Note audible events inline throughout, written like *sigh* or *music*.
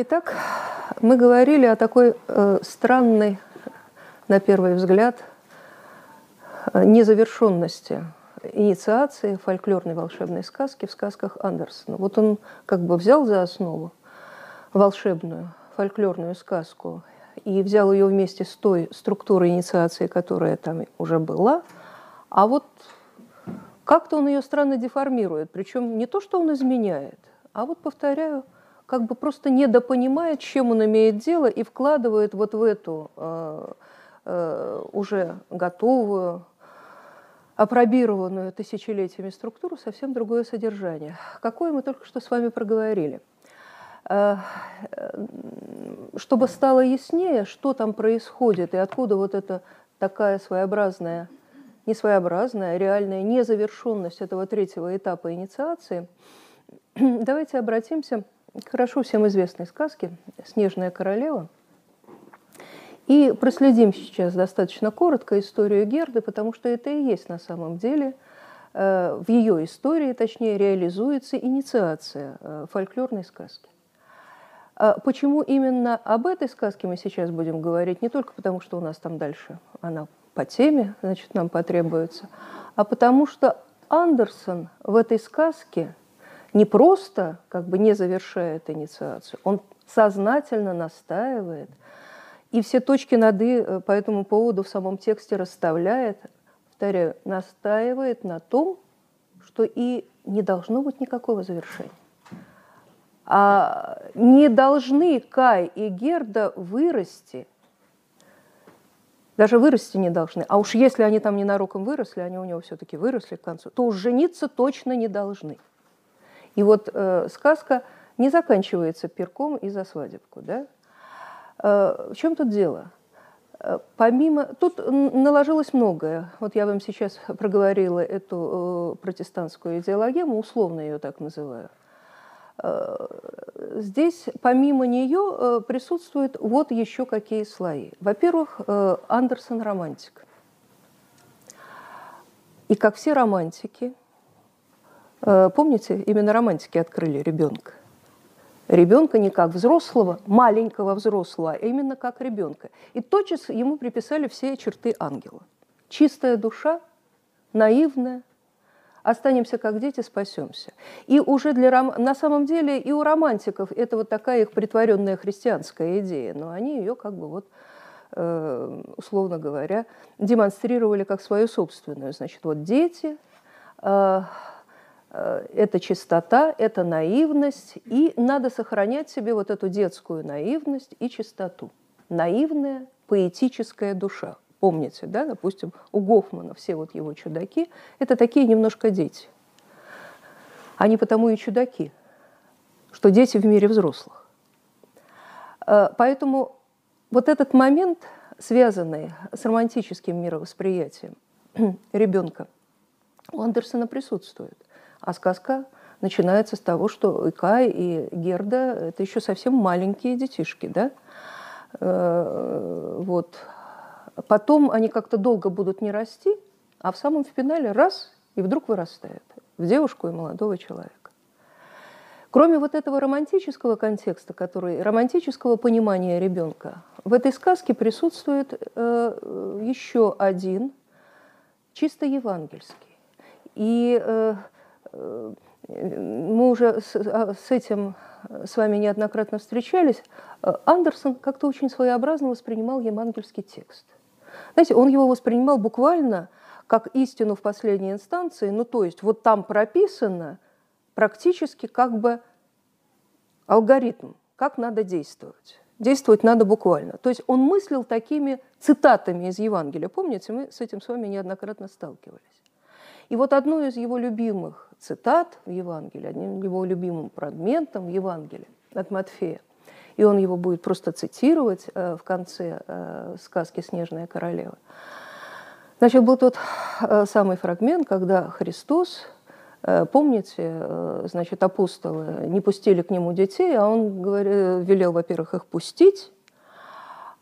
Итак, мы говорили о такой э, странной, на первый взгляд, э, незавершенности инициации фольклорной волшебной сказки в сказках Андерсона. Вот он как бы взял за основу волшебную фольклорную сказку и взял ее вместе с той структурой инициации, которая там уже была, а вот как-то он ее странно деформирует, причем не то, что он изменяет, а вот, повторяю, как бы просто недопонимает, чем он имеет дело, и вкладывает вот в эту э, э, уже готовую, апробированную тысячелетиями структуру совсем другое содержание. Какое мы только что с вами проговорили. Э, чтобы стало яснее, что там происходит и откуда вот эта такая своеобразная, не своеобразная, а реальная незавершенность этого третьего этапа инициации, *clears throat* давайте обратимся хорошо всем известной сказки «Снежная королева». И проследим сейчас достаточно коротко историю Герды, потому что это и есть на самом деле э, в ее истории, точнее, реализуется инициация э, фольклорной сказки. А почему именно об этой сказке мы сейчас будем говорить? Не только потому, что у нас там дальше она по теме, значит, нам потребуется, а потому что Андерсон в этой сказке – не просто как бы не завершает инициацию, он сознательно настаивает и все точки над «и» по этому поводу в самом тексте расставляет, повторяю, настаивает на том, что и не должно быть никакого завершения. А не должны Кай и Герда вырасти, даже вырасти не должны. А уж если они там ненароком выросли, они у него все-таки выросли к концу, то уж жениться точно не должны. И вот э, сказка не заканчивается перком и за свадебку. Да? Э, в чем тут дело? Э, помимо, тут наложилось многое. Вот я вам сейчас *laughs* проговорила эту э, протестантскую идеологему, условно ее так называю. Э, здесь помимо нее э, присутствуют вот еще какие слои. Во-первых, Андерсон романтик. И как все романтики, помните, именно романтики открыли ребенка. Ребенка не как взрослого, маленького взрослого, а именно как ребенка. И тотчас ему приписали все черты ангела. Чистая душа, наивная, останемся как дети, спасемся. И уже для на самом деле и у романтиков это вот такая их притворенная христианская идея, но они ее как бы вот э, условно говоря демонстрировали как свою собственную. Значит, вот дети, э, Э, это чистота, это наивность, и надо сохранять себе вот эту детскую наивность и чистоту. Наивная поэтическая душа. Помните, да, допустим, у Гофмана все вот его чудаки – это такие немножко дети. Они потому и чудаки, что дети в мире взрослых. Э, поэтому вот этот момент, связанный с романтическим мировосприятием *clears throat* ребенка, у Андерсона присутствует. А сказка начинается с того, что и Кай, и Герда – это еще совсем маленькие детишки, да? Э, вот. Потом они как-то долго будут не расти, а в самом финале раз – и вдруг вырастают в девушку и молодого человека. Кроме вот этого романтического контекста, который, романтического понимания ребенка, в этой сказке присутствует э, еще один, чисто евангельский. И э, мы уже с, а, с этим с вами неоднократно встречались, Андерсон как-то очень своеобразно воспринимал евангельский текст. Знаете, он его воспринимал буквально как истину в последней инстанции, ну то есть вот там прописано практически как бы алгоритм, как надо действовать. Действовать надо буквально. То есть он мыслил такими цитатами из Евангелия. Помните, мы с этим с вами неоднократно сталкивались. И вот одну из его любимых цитат в Евангелии, одним его любимым фрагментом в Евангелии от Матфея, и он его будет просто цитировать э, в конце э, сказки «Снежная королева». Значит, был тот э, самый фрагмент, когда Христос, помните, значит, апостолы не пустили к нему детей, а он говорил, велел, во-первых, их пустить,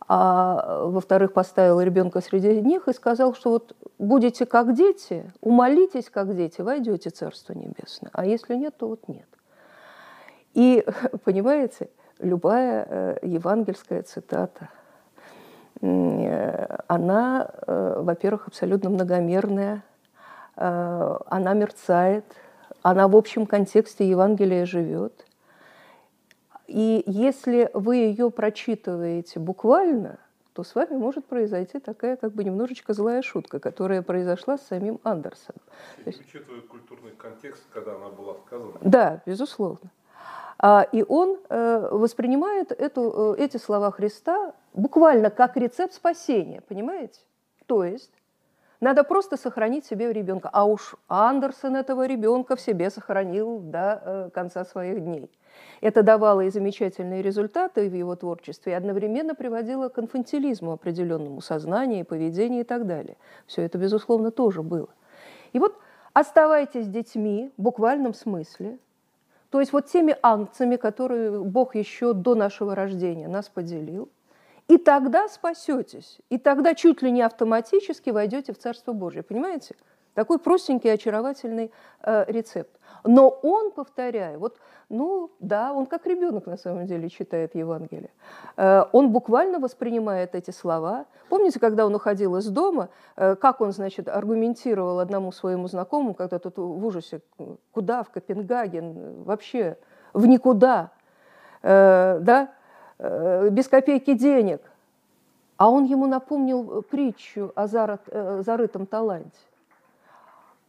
а во-вторых, поставил ребенка среди них и сказал, что вот будете как дети, умолитесь как дети, войдете в Царство Небесное, а если нет, то вот нет. И, *laughs* понимаете, любая евангельская цитата, она, во-первых, абсолютно многомерная, она мерцает, она в общем контексте Евангелия живет. И если вы ее прочитываете буквально, то с вами может произойти такая как бы немножечко злая шутка, которая произошла с самим Андерсоном. есть, учитывая культурный контекст, когда она была сказана? Да, безусловно. А, и он э, воспринимает эту, э, эти слова Христа буквально как рецепт спасения, понимаете? То есть надо просто сохранить себе ребенка. А уж Андерсон этого ребенка в себе сохранил до э, конца своих дней. Это давало и замечательные результаты в его творчестве, и одновременно приводило к инфантилизму определенному сознанию, поведению и так далее. Все это, безусловно, тоже было. И вот оставайтесь детьми в буквальном смысле, то есть вот теми ангцами, которые Бог еще до нашего рождения нас поделил, и тогда спасетесь, и тогда чуть ли не автоматически войдете в Царство Божье. Понимаете? Такой простенький, очаровательный э, рецепт. Но он, повторяю, вот, ну да, он как ребенок на самом деле читает Евангелие. Э, он буквально воспринимает эти слова. Помните, когда он уходил из дома, э, как он, значит, аргументировал одному своему знакомому, когда тот в ужасе, куда, в Копенгаген, вообще в никуда, э, да, без копейки денег. А он ему напомнил притчу о зарытом таланте.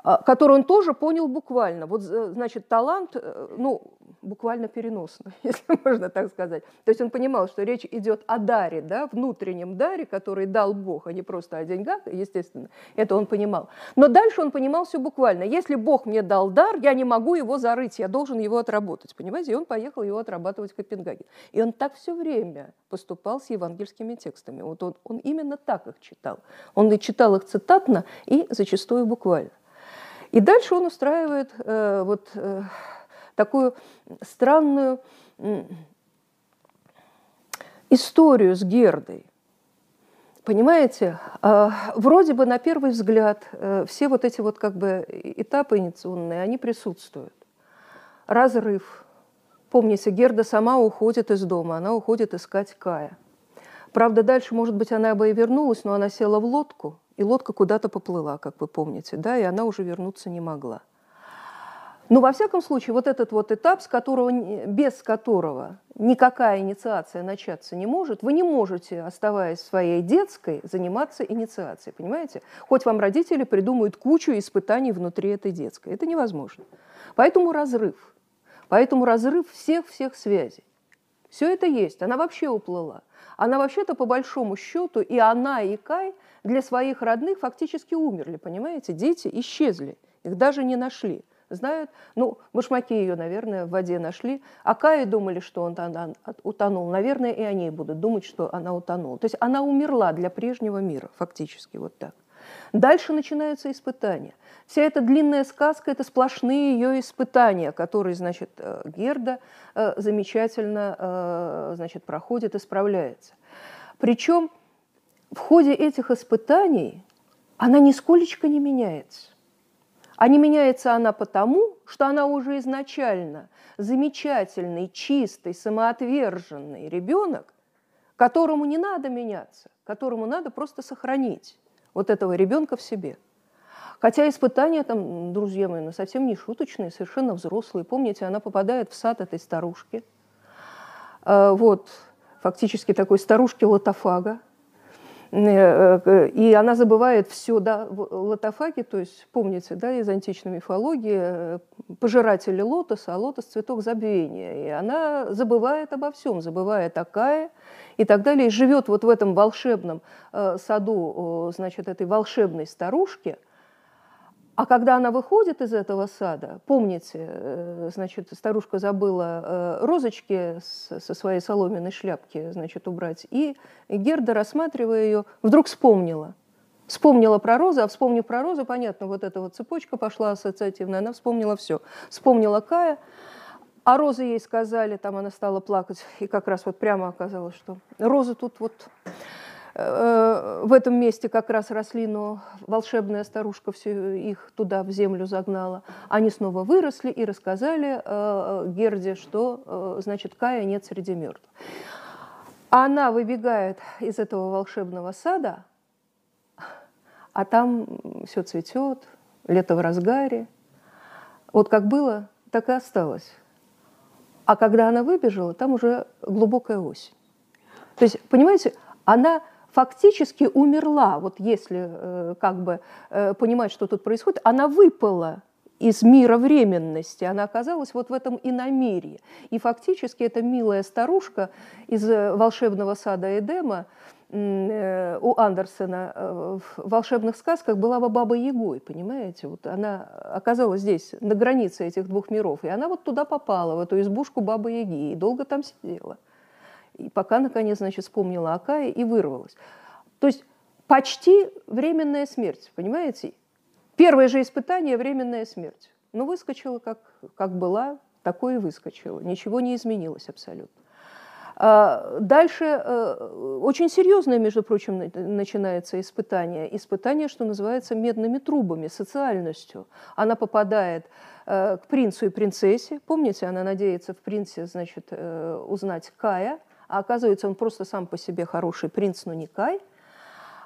А, который он тоже понял буквально. Вот, значит, талант, э, ну, буквально переносно, *laughs* если можно так сказать. То есть он понимал, что речь идет о даре, да, внутреннем даре, который дал Бог, а не просто о деньгах, естественно. Это он понимал. Но дальше он понимал все буквально. Если Бог мне дал дар, я не могу его зарыть, я должен его отработать. Понимаете? И он поехал его отрабатывать в Копенгаген. И он так все время поступал с евангельскими текстами. Вот он, он именно так их читал. Он и читал их цитатно и зачастую буквально. И дальше он устраивает э, вот э, такую странную э, историю с Гердой. Понимаете, э, вроде бы на первый взгляд э, все вот эти вот как бы этапы инициационные, они присутствуют. Разрыв. Помните, Герда сама уходит из дома, она уходит искать Кая. Правда, дальше, может быть, она бы и вернулась, но она села в лодку – и лодка куда-то поплыла, как вы помните, да, и она уже вернуться не могла. Но во всяком случае, вот этот вот этап, с которого, без которого никакая инициация начаться не может, вы не можете, оставаясь своей детской, заниматься инициацией, понимаете? Хоть вам родители придумают кучу испытаний внутри этой детской. Это невозможно. Поэтому разрыв. Поэтому разрыв всех-всех связей. Все это есть. Она вообще уплыла. Она вообще-то, по большому счету, и она, и Кай для своих родных фактически умерли, понимаете? Дети исчезли, их даже не нашли. Знают, ну, башмаки ее, наверное, в воде нашли, а Каи думали, что он утонул. Наверное, и они будут думать, что она утонула. То есть она умерла для прежнего мира, фактически, вот так. Дальше начинаются испытания. Вся эта длинная сказка – это сплошные ее испытания, которые, значит, э, Герда э, замечательно э, значит, проходит и справляется. Причем в ходе этих испытаний она нисколечко не меняется. А не меняется она потому, что она уже изначально замечательный, чистый, самоотверженный ребенок, которому не надо меняться, которому надо просто сохранить вот этого ребенка в себе. Хотя испытания там, друзья мои, ну, совсем не шуточные, совершенно взрослые. Помните, она попадает в сад этой старушки. А, вот, фактически такой старушки лотофага. Э, э, и она забывает все, да, лотофаги, то есть, помните, да, из античной мифологии, э, пожиратели лотоса, а лотос – цветок забвения. И она забывает обо всем, забывая такая и так далее, и живет вот в этом волшебном саду, значит, этой волшебной старушки – а когда она выходит из этого сада, помните, э, значит, старушка забыла э, розочки со своей соломенной шляпки, значит, убрать, и Герда, рассматривая ее, вдруг вспомнила. Вспомнила про розу, а вспомнив про розу, понятно, вот эта вот цепочка пошла ассоциативная, она вспомнила все. Вспомнила Кая, а розы ей сказали, там она стала плакать, и как раз вот прямо оказалось, что розы тут вот в этом месте как раз росли, но волшебная старушка все их туда в землю загнала. Они снова выросли и рассказали э, Герде, что, значит, Кая нет среди мертвых. Она выбегает из этого волшебного сада, а там все цветет, лето в разгаре. Вот как было, так и осталось. А когда она выбежала, там уже глубокая осень. То есть, понимаете, она фактически умерла, вот если э, как бы э, понимать, что тут происходит, она выпала из мира временности, она оказалась вот в этом иномирье. И фактически эта милая старушка из э, волшебного сада Эдема у Андерсена в волшебных сказках была бы баба Ягой, понимаете? Вот она оказалась здесь, на границе этих двух миров, и она вот туда попала, в эту избушку бабы Яги, и долго там сидела. И пока, наконец, значит, вспомнила о Кае и вырвалась. То есть почти временная смерть, понимаете? Первое же испытание – временная смерть. Но ну, выскочила, как, как была, такое и выскочила. Ничего не изменилось абсолютно. А, дальше э, очень серьезное, между прочим, начинается испытание. Испытание, что называется, медными трубами, социальностью. Она попадает э, к принцу и принцессе. Помните, она надеется в принце, значит, э, узнать Кая, а оказывается, он просто сам по себе хороший принц, но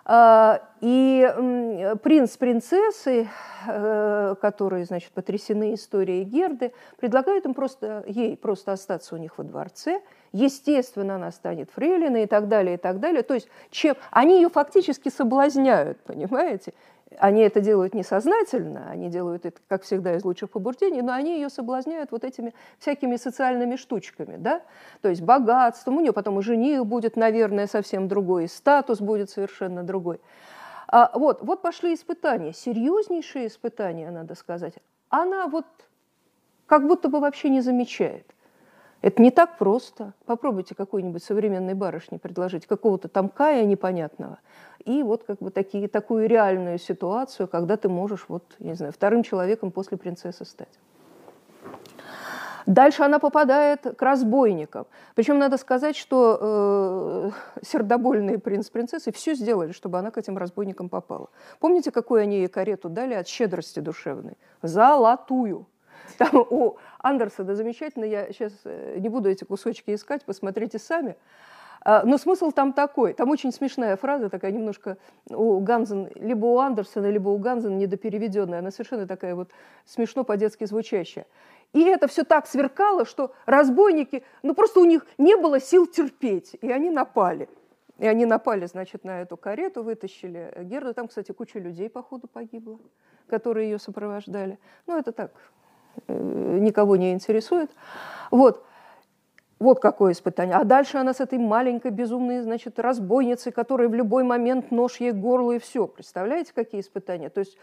а, и принц с принцессой, э, которые, значит, потрясены историей Герды, предлагают им просто, ей просто остаться у них во дворце. Естественно, она станет фрейлиной и так далее, и так далее. То есть чем... они ее фактически соблазняют, понимаете? Они это делают несознательно, они делают это, как всегда, из лучших побуждений, но они ее соблазняют вот этими всякими социальными штучками, да, то есть богатством, у нее потом и жених будет, наверное, совсем другой, и статус будет совершенно другой. А, вот, вот пошли испытания, серьезнейшие испытания, надо сказать. Она вот как будто бы вообще не замечает – это не так просто. Попробуйте какой-нибудь современной барышне предложить какого-то там кая непонятного. И вот как бы такие, такую реальную ситуацию, когда ты можешь, вот, не знаю, вторым человеком после принцессы стать. Дальше она попадает к разбойникам. Причем надо сказать, что э, сердобольные принц принцессы все сделали, чтобы она к этим разбойникам попала. Помните, какую они ей карету дали от щедрости душевной? Золотую. Там у Андерсона замечательно, я сейчас э, не буду эти кусочки искать, посмотрите сами. А, но смысл там такой, там очень смешная фраза, такая немножко у Ганзен, либо у Андерсона, либо у Ганзен недопереведенная, она совершенно такая вот смешно по-детски звучащая. И это все так сверкало, что разбойники, ну просто у них не было сил терпеть, и они напали. И они напали, значит, на эту карету, вытащили Герду. Там, кстати, куча людей, походу, погибла, которые ее сопровождали. Ну, это так, никого не интересует. Вот. Вот какое испытание. А дальше она с этой маленькой безумной, значит, разбойницей, которая в любой момент нож ей к горлу и все. Представляете, какие испытания? То есть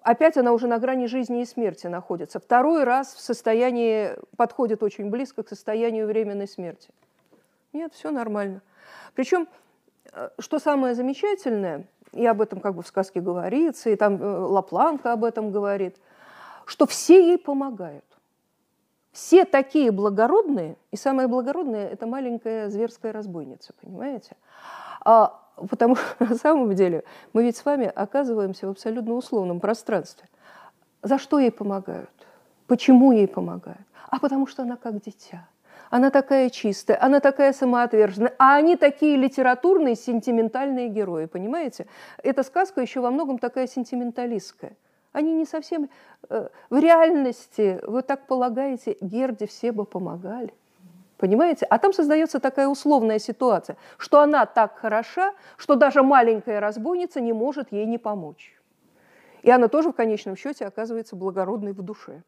опять она уже на грани жизни и смерти находится. Второй раз в состоянии, подходит очень близко к состоянию временной смерти. Нет, все нормально. Причем, э, что самое замечательное, и об этом как бы в сказке говорится, и там э, Лапланка об этом говорит – что все ей помогают. Все такие благородные, и самое благородное – это маленькая зверская разбойница, понимаете? А, потому что *laughs* на самом деле мы ведь с вами оказываемся в абсолютно условном пространстве. За что ей помогают? Почему ей помогают? А потому что она как дитя. Она такая чистая, она такая самоотверженная, а они такие литературные, сентиментальные герои, понимаете? Эта сказка еще во многом такая сентименталистская. Они не совсем... Э, в реальности, вы так полагаете, Герде все бы помогали. Понимаете? А там создается такая условная ситуация, что она так хороша, что даже маленькая разбойница не может ей не помочь. И она тоже в конечном счете оказывается благородной в душе.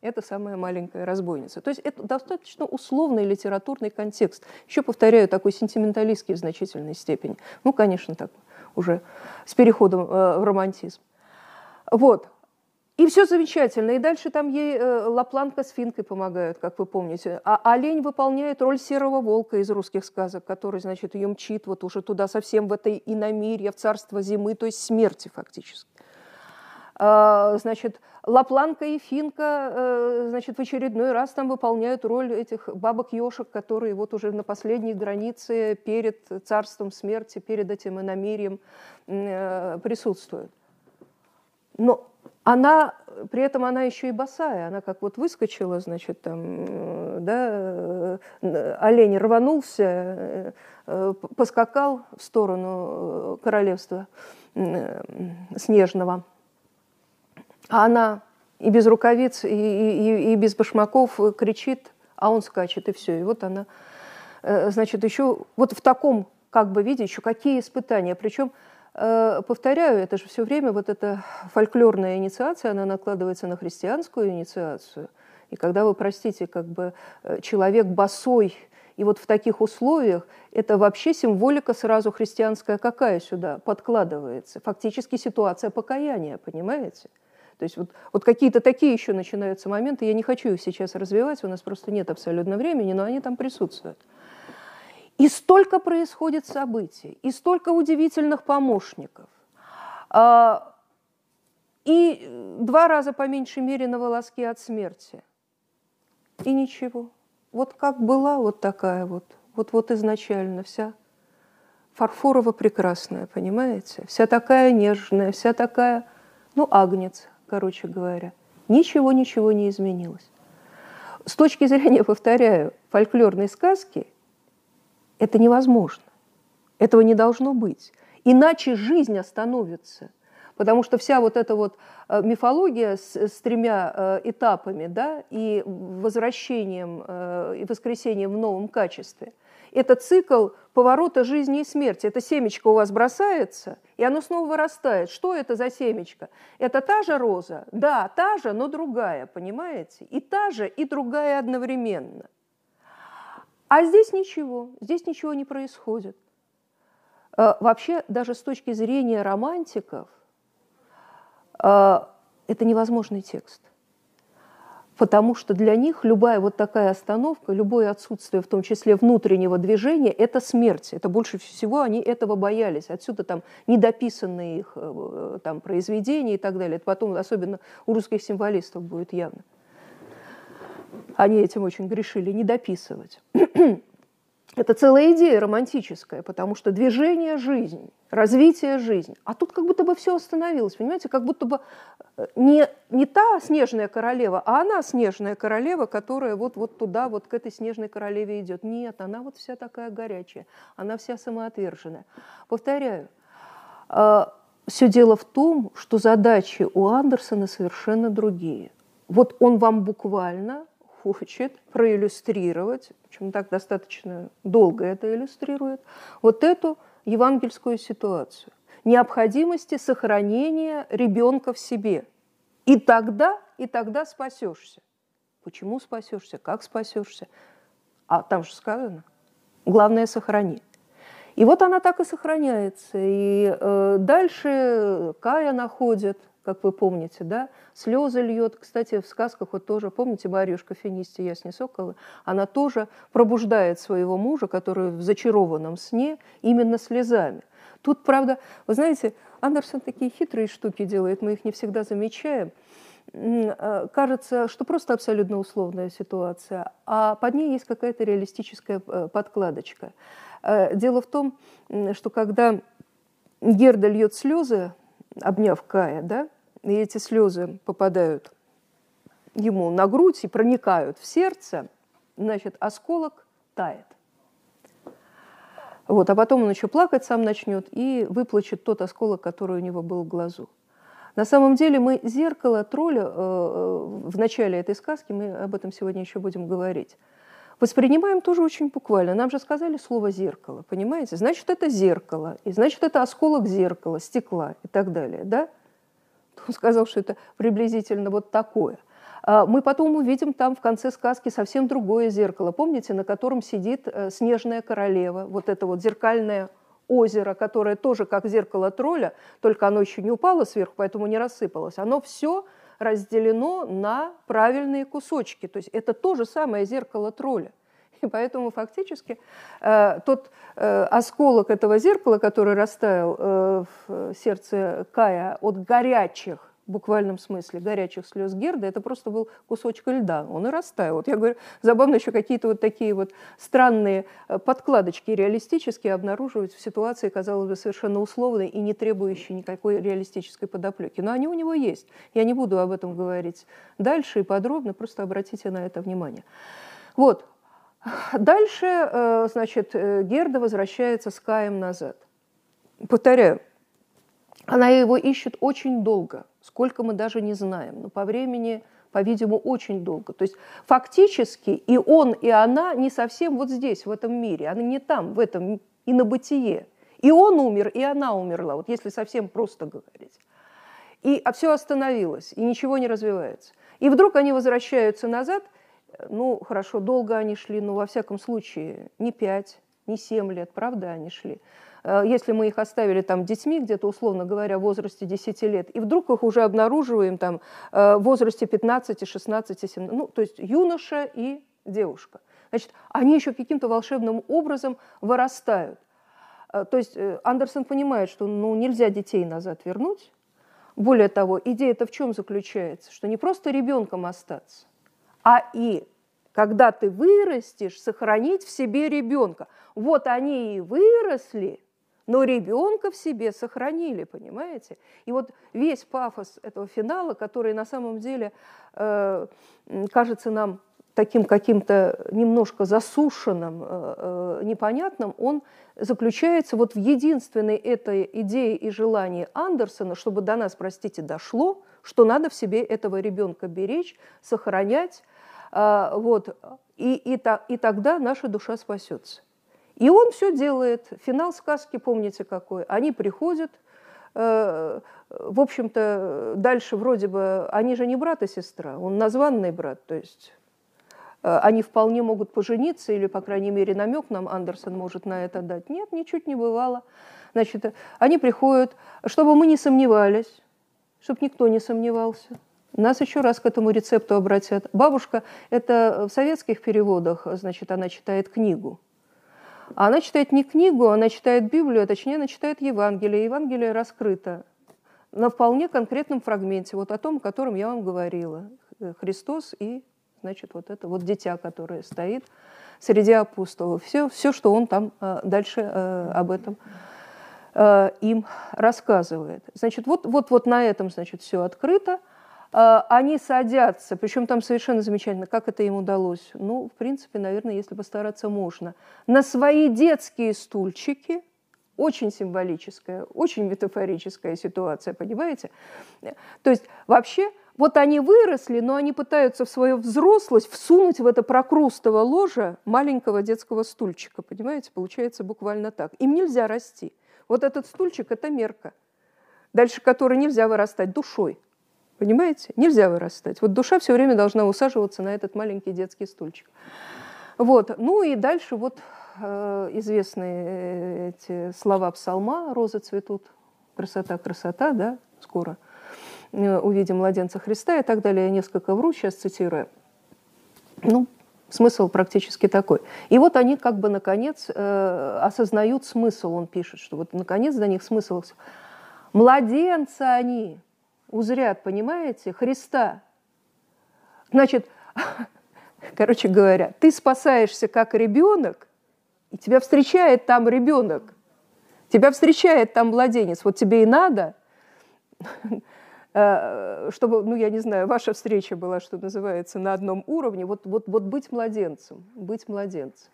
Это самая маленькая разбойница. То есть это достаточно условный литературный контекст. Еще, повторяю, такой сентименталистский в значительной степени. Ну, конечно, так уже с переходом э, в романтизм. Вот. И все замечательно. И дальше там ей э, Лапланка с Финкой помогают, как вы помните. А олень выполняет роль серого волка из русских сказок, который, значит, ее мчит вот уже туда совсем в этой иномирье, в царство зимы, то есть смерти фактически. А, значит, Лапланка и Финка, э, значит, в очередной раз там выполняют роль этих бабок-ешек, которые вот уже на последней границе перед царством смерти, перед этим иномирием э, присутствуют. Но она, при этом она еще и босая, она как вот выскочила, значит, там, э, да, олень рванулся, поскакал в сторону королевства снежного – а она и без рукавиц, и, и, и без башмаков кричит, а он скачет, и все. И вот она, э, значит, еще вот в таком как бы виде еще какие испытания. Причем, э, повторяю, это же все время вот эта фольклорная инициация, она накладывается на христианскую инициацию. И когда вы, простите, как бы э, человек босой, и вот в таких условиях это вообще символика сразу христианская какая сюда подкладывается. Фактически ситуация покаяния, понимаете? То есть вот, вот какие-то такие еще начинаются моменты, я не хочу их сейчас развивать, у нас просто нет абсолютно времени, но они там присутствуют. И столько происходит событий, и столько удивительных помощников. А, и два раза по меньшей мере на волоске от смерти. И ничего. Вот как была вот такая вот, вот, вот изначально вся фарфорово прекрасная, понимаете? Вся такая нежная, вся такая, ну, агнец, короче говоря. Ничего, ничего не изменилось. С точки зрения, повторяю, фольклорной сказки, это невозможно. Этого не должно быть. Иначе жизнь остановится. Потому что вся вот эта вот э, мифология с, с тремя э, этапами, да, и возвращением, э, и воскресением в новом качестве – это цикл поворота жизни и смерти. Это семечко у вас бросается, и оно снова вырастает. Что это за семечко? Это та же роза? Да, та же, но другая, понимаете? И та же, и другая одновременно. А здесь ничего, здесь ничего не происходит. Э, вообще, даже с точки зрения романтиков, э, это невозможный текст потому что для них любая вот такая остановка, любое отсутствие, в том числе внутреннего движения, это смерть. Это больше всего они этого боялись. Отсюда там недописанные их э, там, произведения и так далее. Это потом, особенно у русских символистов будет явно. Они этим очень грешили, не дописывать. *clears throat* Это целая идея романтическая, потому что движение – жизнь, развитие – жизнь. А тут как будто бы все остановилось, понимаете? Как будто бы э, не, не та снежная королева, а она снежная королева, которая вот, вот туда, вот к этой снежной королеве идет. Нет, она вот вся такая горячая, она вся самоотверженная. Повторяю, э, все дело в том, что задачи у Андерсона совершенно другие. Вот он вам буквально хочет проиллюстрировать, причем так достаточно долго это иллюстрирует, вот эту евангельскую ситуацию. Необходимости сохранения ребенка в себе. И тогда, и тогда спасешься. Почему спасешься? Как спасешься? А там же сказано. Главное, сохрани. И вот она так и сохраняется. И э, дальше Кая находит – как вы помните, да, слезы льет. Кстати, в сказках вот тоже, помните, Марьюшка Финисти, Ясни Соколы, она тоже пробуждает своего мужа, который в зачарованном сне, именно слезами. Тут, правда, вы знаете, Андерсон такие хитрые штуки делает, мы их не всегда замечаем. А, кажется, что просто абсолютно условная ситуация, а под ней есть какая-то реалистическая э, подкладочка. Э, дело в том, что когда Герда льет слезы, обняв Кая, да, и эти слезы попадают ему на грудь и проникают в сердце, значит, осколок тает. Вот, а потом он еще плакать сам начнет и выплачет тот осколок, который у него был в глазу. На самом деле мы зеркало тролля э, э, в начале этой сказки, мы об этом сегодня еще будем говорить, воспринимаем тоже очень буквально. Нам же сказали слово «зеркало», понимаете? Значит, это зеркало, и значит, это осколок зеркала, стекла и так далее, да? Он *laughs* сказал, что это приблизительно вот такое. А мы потом увидим там в конце сказки совсем другое зеркало. Помните, на котором сидит э, снежная королева, вот это вот зеркальное озеро, которое тоже как зеркало тролля, только оно еще не упало сверху, поэтому не рассыпалось. Оно все разделено на правильные кусочки. То есть это то же самое зеркало тролля. И поэтому фактически э, тот э, осколок этого зеркала, который растаял э, в сердце Кая от горячих в буквальном смысле, горячих слез Герда, это просто был кусочек льда, он и растаял. Вот я говорю, забавно еще какие-то вот такие вот странные подкладочки реалистические обнаруживать в ситуации, казалось бы, совершенно условной и не требующей никакой реалистической подоплеки. Но они у него есть. Я не буду об этом говорить дальше и подробно, просто обратите на это внимание. Вот. Дальше, э, значит, э, Герда возвращается с Каем назад. Повторяю, она его ищет очень долго, сколько мы даже не знаем, но по времени, по-видимому, очень долго. То есть фактически и он, и она не совсем вот здесь, в этом мире, она не там, в этом и на бытие. И он умер, и она умерла, вот если совсем просто говорить. И а все остановилось, и ничего не развивается. И вдруг они возвращаются назад, ну, хорошо, долго они шли, но во всяком случае не пять, не семь лет, правда, они шли. Э, если мы их оставили там детьми, где-то, условно говоря, в возрасте 10 лет, и вдруг их уже обнаруживаем там э, в возрасте 15, 16, 17, ну, то есть юноша и девушка. Значит, они еще каким-то волшебным образом вырастают. Э, то есть Андерсон понимает, что ну, нельзя детей назад вернуть. Более того, идея-то в чем заключается? Что не просто ребенком остаться, а и когда ты вырастешь, сохранить в себе ребенка. Вот они и выросли, но ребенка в себе сохранили, понимаете? И вот весь пафос этого финала, который на самом деле э, кажется нам таким каким-то немножко засушенным, э, э, непонятным, он заключается вот в единственной этой идее и желании Андерсона, чтобы до нас, простите, дошло, что надо в себе этого ребенка беречь, сохранять, вот, и, и, и тогда наша душа спасется. И он все делает. Финал сказки, помните какой? Они приходят, э, в общем-то, дальше вроде бы, они же не брат и сестра, он названный брат, то есть э, они вполне могут пожениться, или, по крайней мере, намек нам Андерсон может на это дать. Нет, ничуть не бывало. Значит, они приходят, чтобы мы не сомневались, чтобы никто не сомневался. Нас еще раз к этому рецепту обратят. Бабушка, это в советских переводах, значит, она читает книгу. А она читает не книгу, она читает Библию, а точнее она читает Евангелие. Евангелие раскрыто на вполне конкретном фрагменте, вот о том, о котором я вам говорила. Христос и, значит, вот это вот дитя, которое стоит среди апостолов. Все, все что он там а, дальше а, об этом им рассказывает. Значит, вот, вот, вот на этом, значит, все открыто – они садятся, причем там совершенно замечательно, как это им удалось. Ну, в принципе, наверное, если постараться, можно. На свои детские стульчики, очень символическая, очень метафорическая ситуация, понимаете? То есть вообще вот они выросли, но они пытаются в свою взрослость всунуть в это прокрустово ложе маленького детского стульчика, понимаете? Получается буквально так. Им нельзя расти. Вот этот стульчик – это мерка, дальше которой нельзя вырастать душой. Понимаете? Нельзя вырастать. Вот душа все время должна усаживаться на этот маленький детский стульчик. Вот. Ну и дальше вот э, известные э, эти слова псалма «Розы цветут, красота, красота», да, скоро э, увидим младенца Христа и так далее. Я несколько вру, сейчас цитирую. Ну, смысл практически такой. И вот они как бы наконец э, осознают смысл, он пишет, что вот наконец до них смысл. Младенцы они, узрят, понимаете, Христа. Значит, *laughs* короче говоря, ты спасаешься как ребенок, и тебя встречает там ребенок, тебя встречает там младенец. Вот тебе и надо, *laughs* э, чтобы, ну, я не знаю, ваша встреча была, что называется, на одном уровне, вот, вот, вот быть младенцем, быть младенцем,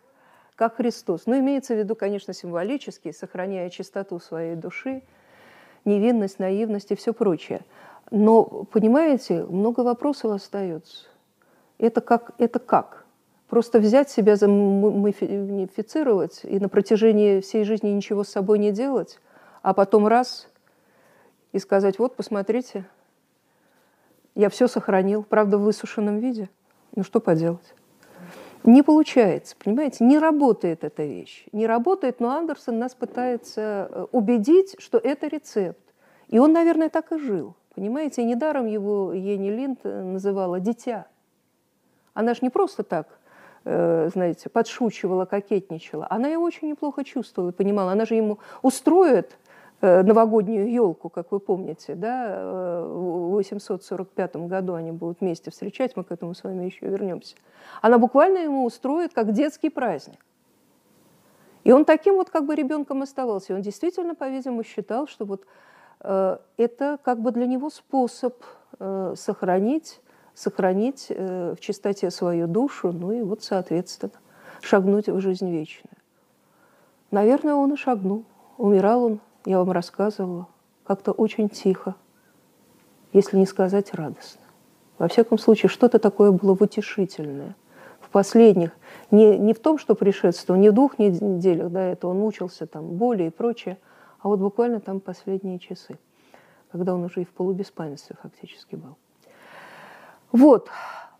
как Христос. Ну, имеется в виду, конечно, символически, сохраняя чистоту своей души, невинность, наивность и все прочее – но, понимаете, много вопросов остается. Это как? Это как? Просто взять себя, замумифицировать и на протяжении всей жизни ничего с собой не делать, а потом раз и сказать, вот, посмотрите, я все сохранил, правда, в высушенном виде. Ну что поделать? Не получается, понимаете, не работает эта вещь. Не работает, но Андерсон нас пытается э, убедить, что это рецепт. И он, наверное, так и жил. Понимаете, недаром его Ени Линд э, называла «дитя». Она же не просто так, э, знаете, подшучивала, кокетничала. Она его очень неплохо чувствовала и понимала. Она же ему устроит новогоднюю елку, как вы помните, да, э, в 845 году они будут вместе встречать, мы к этому с вами еще вернемся. Она буквально ему устроит как детский праздник. И он таким вот как бы ребенком оставался. И он действительно, по-видимому, считал, что вот э, это как бы для него способ э, сохранить, сохранить э, в чистоте свою душу, ну и вот, соответственно, шагнуть в жизнь вечную. Наверное, он и шагнул. Умирал он, я вам рассказывала, как-то очень тихо, если не сказать радостно. Во всяком случае, что-то такое было утешительное. В последних, не, не в том, что предшествовал, не в двух неделях до этого он мучился, там, боли и прочее, а вот буквально там последние часы, когда он уже и в полубеспамятстве фактически был. Вот,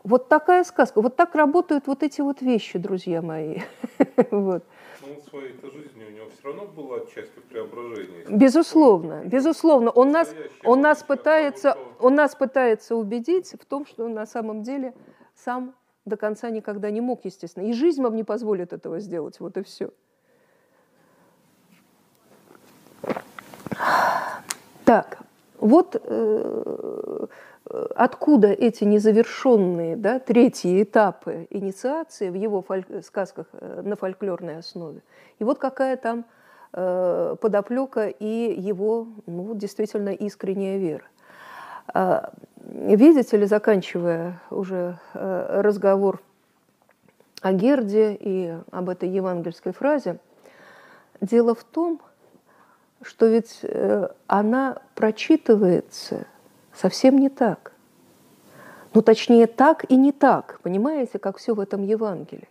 вот такая сказка. Вот так работают вот эти вот вещи, друзья мои. *laughs* вот. Ну, своей жизни у него все равно было отчасти преображение. Безусловно, безусловно. Он нас, он, нас пытается, он нас пытается убедить в том, что он на самом деле сам до конца никогда не мог, естественно. И жизнь вам не позволит этого сделать. Вот и все. Так, вот э, откуда эти незавершенные да, третьи этапы инициации в его фоль- сказках э, на фольклорной основе. И вот какая там э, подоплека и его ну, действительно искренняя вера. А, видите ли, заканчивая уже э, разговор о Герде и об этой евангельской фразе, дело в том, что ведь э, она прочитывается – совсем не так. Ну, точнее, так и не так, понимаете, как все в этом Евангелии.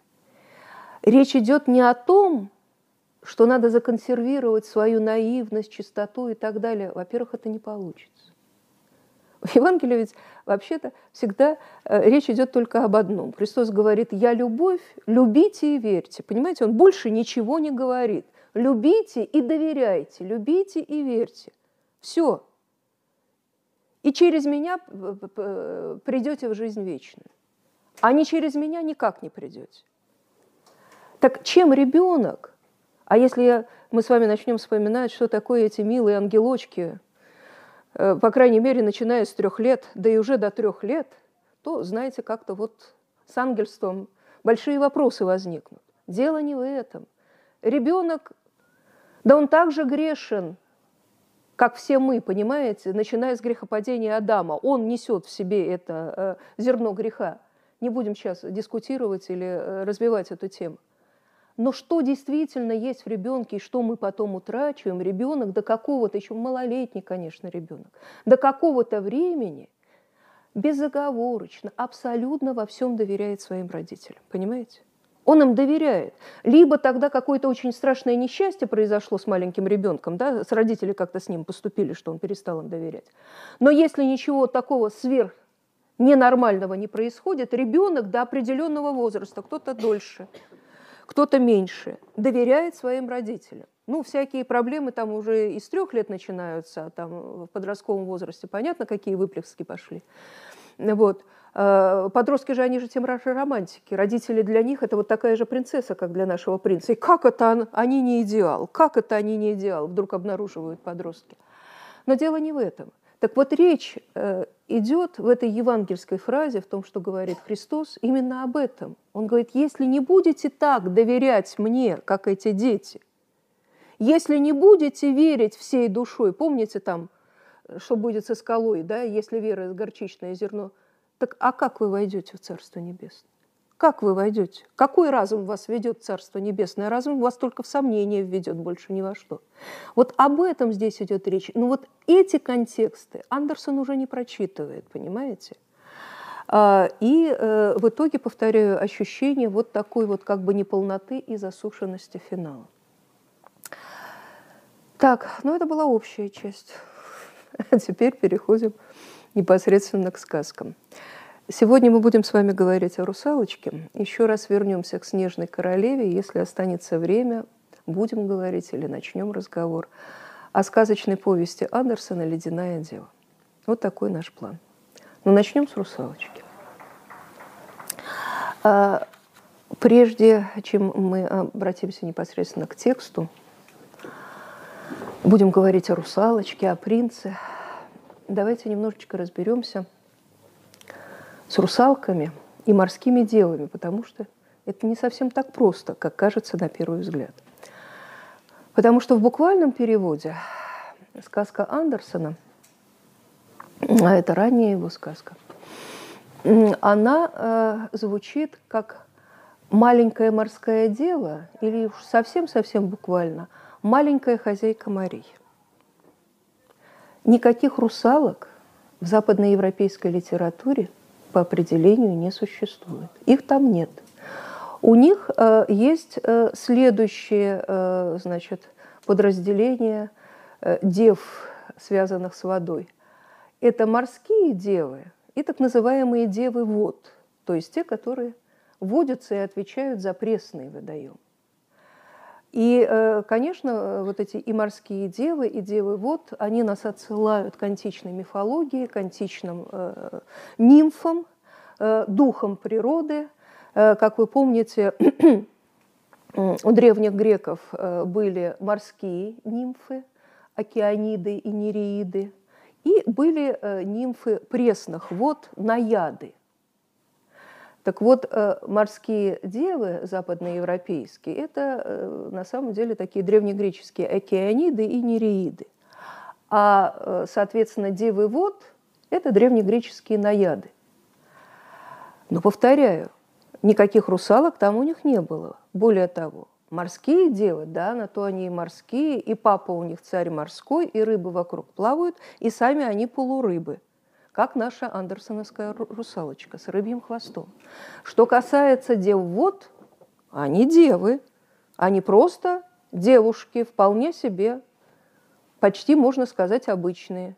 Речь идет не о том, что надо законсервировать свою наивность, чистоту и так далее. Во-первых, это не получится. В Евангелии ведь вообще-то всегда э, речь идет только об одном. Христос говорит, я любовь, любите и верьте. Понимаете, он больше ничего не говорит. Любите и доверяйте, любите и верьте. Все и через меня придете в жизнь вечную. А не через меня никак не придете. Так чем ребенок? А если мы с вами начнем вспоминать, что такое эти милые ангелочки, э, по крайней мере, начиная с трех лет, да и уже до трех лет, то, знаете, как-то вот с ангельством большие вопросы возникнут. Дело не в этом. Ребенок, да он также грешен, как все мы, понимаете, начиная с грехопадения Адама, он несет в себе это э, зерно греха. Не будем сейчас дискутировать или э, развивать эту тему. Но что действительно есть в ребенке и что мы потом утрачиваем, ребенок до какого-то, еще малолетний, конечно, ребенок, до какого-то времени безоговорочно, абсолютно во всем доверяет своим родителям. Понимаете? Он им доверяет. Либо тогда какое-то очень страшное несчастье произошло с маленьким ребенком, да, с родители как-то с ним поступили, что он перестал им доверять. Но если ничего такого сверх ненормального не происходит, ребенок до определенного возраста, кто-то дольше, кто-то меньше, доверяет своим родителям. Ну, всякие проблемы там уже из трех лет начинаются, а там в подростковом возрасте понятно, какие выплески пошли. Вот. Э, подростки же, они же тем раньше романтики. Родители для них это вот такая же принцесса, как для нашего принца. И как это они не идеал? Как это они не идеал? Вдруг обнаруживают подростки. Но дело не в этом. Так вот, речь э, идет в этой евангельской фразе, в том, что говорит Христос, именно об этом. Он говорит, если не будете так доверять мне, как эти дети, если не будете верить всей душой, помните там, что будет со скалой, да, если вера – горчичное зерно – так а как вы войдете в Царство Небесное? Как вы войдете? Какой разум вас ведет в Царство Небесное? Разум вас только в сомнение введет, больше ни во что. Вот об этом здесь идет речь. Ну вот эти контексты Андерсон уже не прочитывает, понимаете? А, и э, в итоге, повторяю, ощущение вот такой вот как бы неполноты и засушенности финала. Так, ну это была общая часть. *laughs* А теперь переходим непосредственно к сказкам. Сегодня мы будем с вами говорить о русалочке. Еще раз вернемся к снежной королеве. Если останется время, будем говорить или начнем разговор о сказочной повести Андерсона «Ледяная дева». Вот такой наш план. Но начнем с русалочки. А, прежде чем мы обратимся непосредственно к тексту, Будем говорить о русалочке, о принце. Давайте немножечко разберемся с русалками и морскими девами, потому что это не совсем так просто, как кажется на первый взгляд. Потому что в буквальном переводе сказка Андерсона, а это ранняя его сказка, она э, звучит как маленькая морская дева, или уж совсем-совсем буквально, маленькая хозяйка морей. Никаких русалок в западноевропейской литературе по определению не существует. Их там нет. У них э, есть э, следующее э, значит, подразделение э, дев, связанных с водой. Это морские девы и так называемые девы вод, то есть те, которые водятся и отвечают за пресный водоем. И, э, конечно, вот эти и морские девы, и девы вод, они нас отсылают к античной мифологии, к античным э, нимфам, э, духам природы. Как вы помните, *clears throat* у древних греков были морские нимфы, океаниды и нереиды, и были нимфы пресных вод, наяды. Так вот, э, морские девы западноевропейские – это э, на самом деле такие древнегреческие океаниды и нереиды. А, э, соответственно, девы вод – это древнегреческие наяды. Но, повторяю, никаких русалок там у них не было. Более того, морские девы, да, на то они и морские, и папа у них царь морской, и рыбы вокруг плавают, и сами они полурыбы – как наша андерсоновская русалочка с рыбьим хвостом. Что касается дев вод, они девы, они просто девушки, вполне себе, почти, можно сказать, обычные.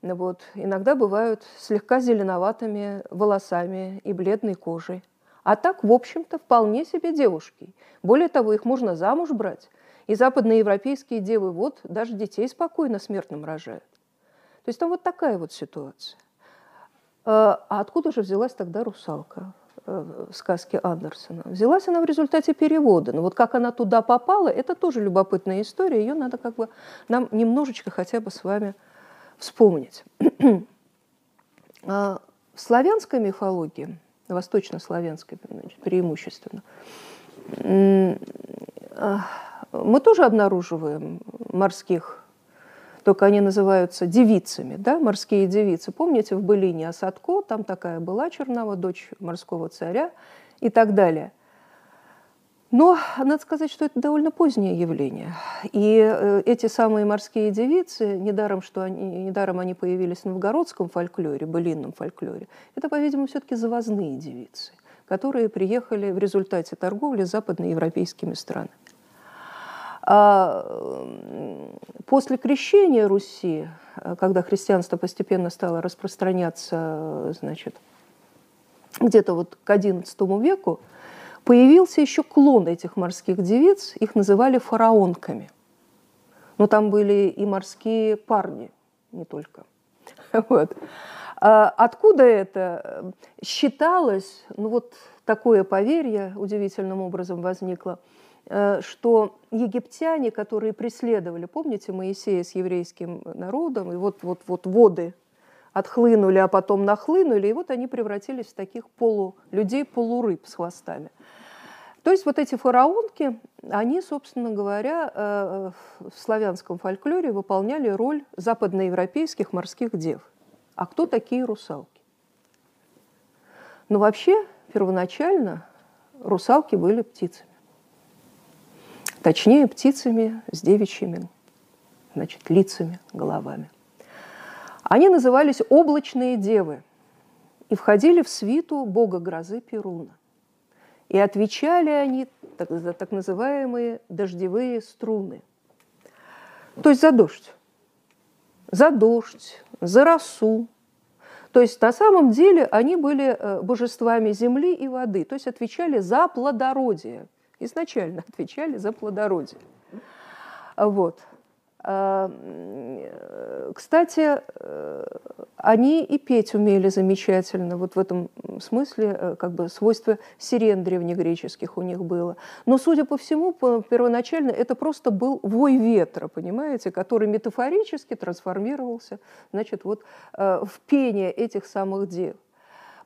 Вот. Иногда бывают слегка зеленоватыми волосами и бледной кожей. А так, в общем-то, вполне себе девушки. Более того, их можно замуж брать. И западноевропейские девы вот даже детей спокойно смертным рожают. То есть там вот такая вот ситуация. Э, а откуда же взялась тогда русалка э, в сказке Андерсона? Взялась она в результате перевода. Но вот как она туда попала, это тоже любопытная история. Ее надо как бы нам немножечко хотя бы с вами вспомнить. *clears throat* А в славянской мифологии, восточнославянской преимущественно, а, мы тоже обнаруживаем морских только они называются девицами, да, морские девицы. Помните, в Былине Осадко, там такая была Чернава, дочь морского царя и так далее. Но надо сказать, что это довольно позднее явление. И э, эти самые морские девицы, недаром, что они, недаром они появились в новгородском фольклоре, былинном фольклоре, это, по-видимому, все-таки завозные девицы, которые приехали в результате торговли с западноевропейскими странами. А после крещения Руси, когда христианство постепенно стало распространяться, значит, где-то вот к XI веку, появился еще клон этих морских девиц, их называли фараонками. Но там были и морские парни, не только. *laughs* Вот. А откуда это? Считалось, ну вот такое поверье удивительным образом возникло – Э, что египтяне, которые преследовали, помните, Моисея с еврейским народом, и вот, вот, вот воды отхлынули, а потом нахлынули, и вот они превратились в таких полу, людей полурыб с хвостами. То есть вот эти фараонки, они, собственно говоря, э, в славянском фольклоре выполняли роль западноевропейских морских дев. А кто такие русалки? Ну, вообще, первоначально русалки были птицами. Точнее, птицами с девичьими значит, лицами, головами. Они назывались облачные девы и входили в свиту бога грозы Перуна. И отвечали они так, за так называемые дождевые струны. То есть за дождь. За дождь, за росу. То есть на самом деле они были э, божествами земли и воды, то есть отвечали за плодородие, изначально *laughs* отвечали за плодородие. Вот. А, кстати, они и петь умели замечательно, вот в этом смысле э, как бы свойство сирен древнегреческих у них было. Но, судя по всему, первоначально это просто был вой ветра, понимаете, который метафорически трансформировался значит, вот, э, в пение этих самых дев.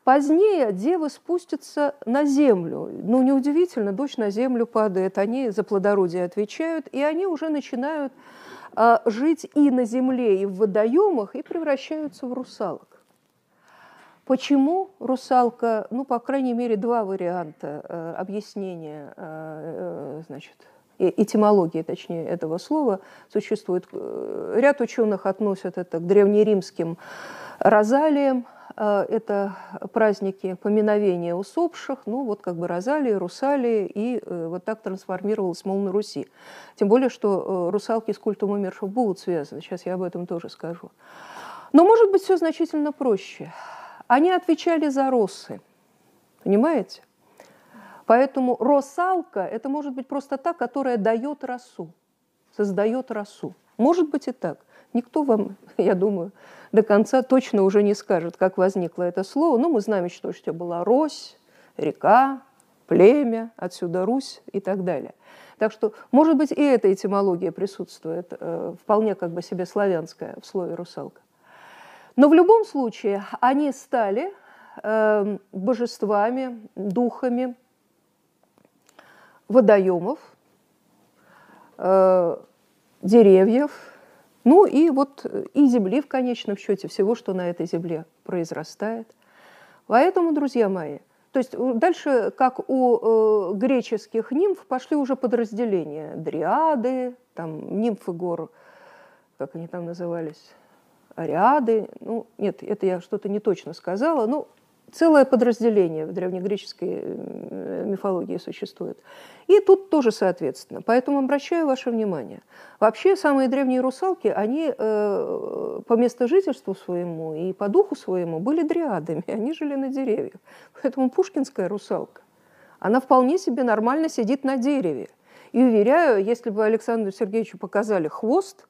Позднее девы спустятся на землю. Ну, неудивительно, дочь на землю падает, они за плодородие отвечают, и они уже начинают а, жить и на земле, и в водоемах, и превращаются в русалок. Почему русалка? Ну, по крайней мере, два варианта э, объяснения, э, э, значит, этимологии, точнее, этого слова существует. Ряд ученых относят это к древнеримским розалиям, Э, это праздники поминовения усопших, ну вот как бы Розалии, Русалии, и э, вот так трансформировалась, мол, на Руси. Тем более, что э, русалки с культом умерших будут связаны, сейчас я об этом тоже скажу. Но может быть все значительно проще. Они отвечали за росы, понимаете? Поэтому росалка – это может быть просто та, которая дает росу, создает росу. Может быть и так. Никто вам, *laughs* я думаю, до конца точно уже не скажет, как возникло это слово. Но мы знаем еще, что была Рось, река, племя, отсюда Русь и так далее. Так что, может быть, и эта этимология присутствует, э, вполне как бы себе славянская в слове «русалка». Но в любом случае они стали э, божествами, духами водоемов, э, деревьев, ну и вот э, и земли в конечном счете, всего, что на этой земле произрастает. Поэтому, друзья мои, то есть э, дальше, как у э, греческих нимф, пошли уже подразделения. Дриады, там нимфы гор, как они там назывались, ариады. Ну, нет, это я что-то не точно сказала. Ну, целое подразделение в древнегреческой э, мифологии существует. И тут тоже соответственно. Поэтому обращаю ваше внимание. Вообще самые древние русалки, они э, по местожительству своему и по духу своему были дриадами, *laughs* они жили на деревьях. Поэтому пушкинская русалка, она вполне себе нормально сидит на дереве. И уверяю, если бы Александру Сергеевичу показали хвост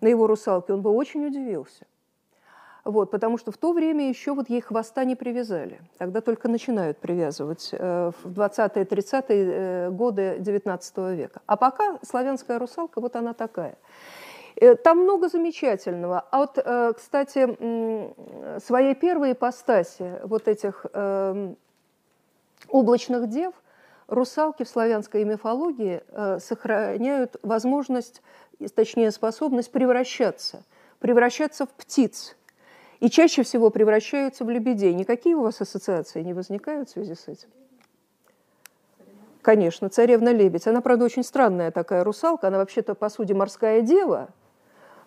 на его русалке, он бы очень удивился. Вот, потому что в то время еще вот ей хвоста не привязали. Тогда только начинают привязывать э, в 20-е, 30-е э, годы 19 века. А пока славянская русалка, вот она такая. Э, там много замечательного. А вот, кстати, своей первой ипостаси вот этих облачных дев русалки в славянской мифологии сохраняют возможность, точнее способность превращаться, превращаться в птиц – и чаще всего превращаются в лебедей. Никакие у вас ассоциации не возникают в связи с этим? Конечно, царевна-лебедь. Она, правда, очень странная такая русалка. Она вообще-то, по сути, морская дева,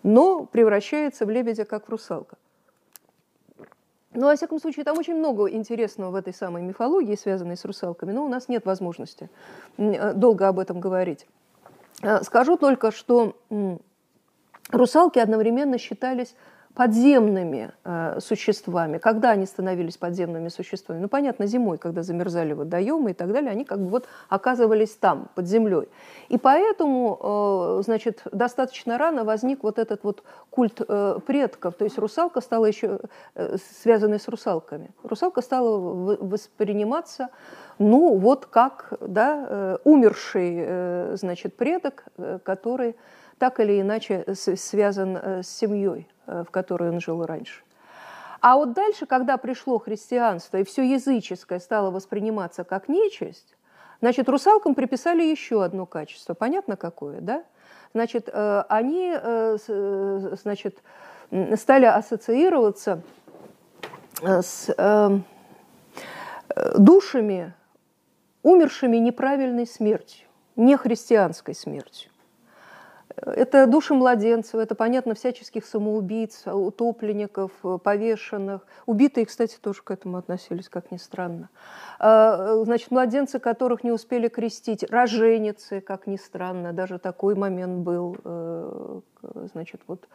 но превращается в лебедя, как в русалка. Ну, во всяком случае, там очень много интересного в этой самой мифологии, связанной с русалками, но у нас нет возможности э, долго об этом говорить. Э, скажу только, что русалки одновременно считались подземными э, существами. Когда они становились подземными существами? Ну, понятно, зимой, когда замерзали водоемы и так далее, они как бы вот оказывались там, под землей. И поэтому, э, значит, достаточно рано возник вот этот вот культ э, предков. То есть русалка стала еще, э, связанной с русалками. Русалка стала восприниматься ну, вот как да, э, умерший, э, значит, предок, э, который так или иначе связан с семьей. Э, в которой он жил раньше. А вот дальше, когда пришло христианство и все языческое стало восприниматься как нечисть, значит, русалкам приписали еще одно качество. Понятно какое, да? Значит, э, они э, значит, стали ассоциироваться с душами, умершими неправильной смертью, не христианской смертью. Это души младенцев, это, понятно, всяческих самоубийц, утопленников, повешенных. Убитые, кстати, тоже к этому относились, как ни странно. А, значит, младенцы, которых не успели крестить, роженицы, как ни странно, даже такой момент был, э, значит, вот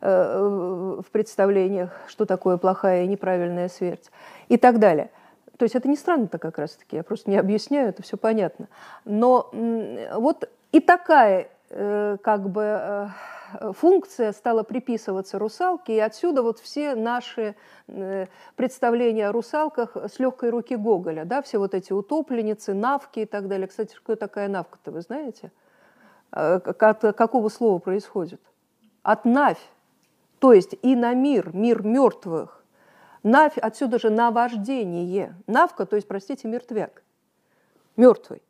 э, в представлениях, что такое плохая и неправильная смерть и так далее. То есть это не странно-то как раз-таки, я просто не объясняю, это все понятно. Но вот и такая Э, как бы э, функция стала приписываться русалке, и отсюда вот все наши э, представления о русалках с легкой руки Гоголя, да, все вот эти утопленницы, навки и так далее. Кстати, что такая навка-то, вы знаете? От какого слова происходит? От навь, то есть и на мир, мир мертвых. Навь, отсюда же наваждение. Навка, то есть, простите, мертвяк, мертвый.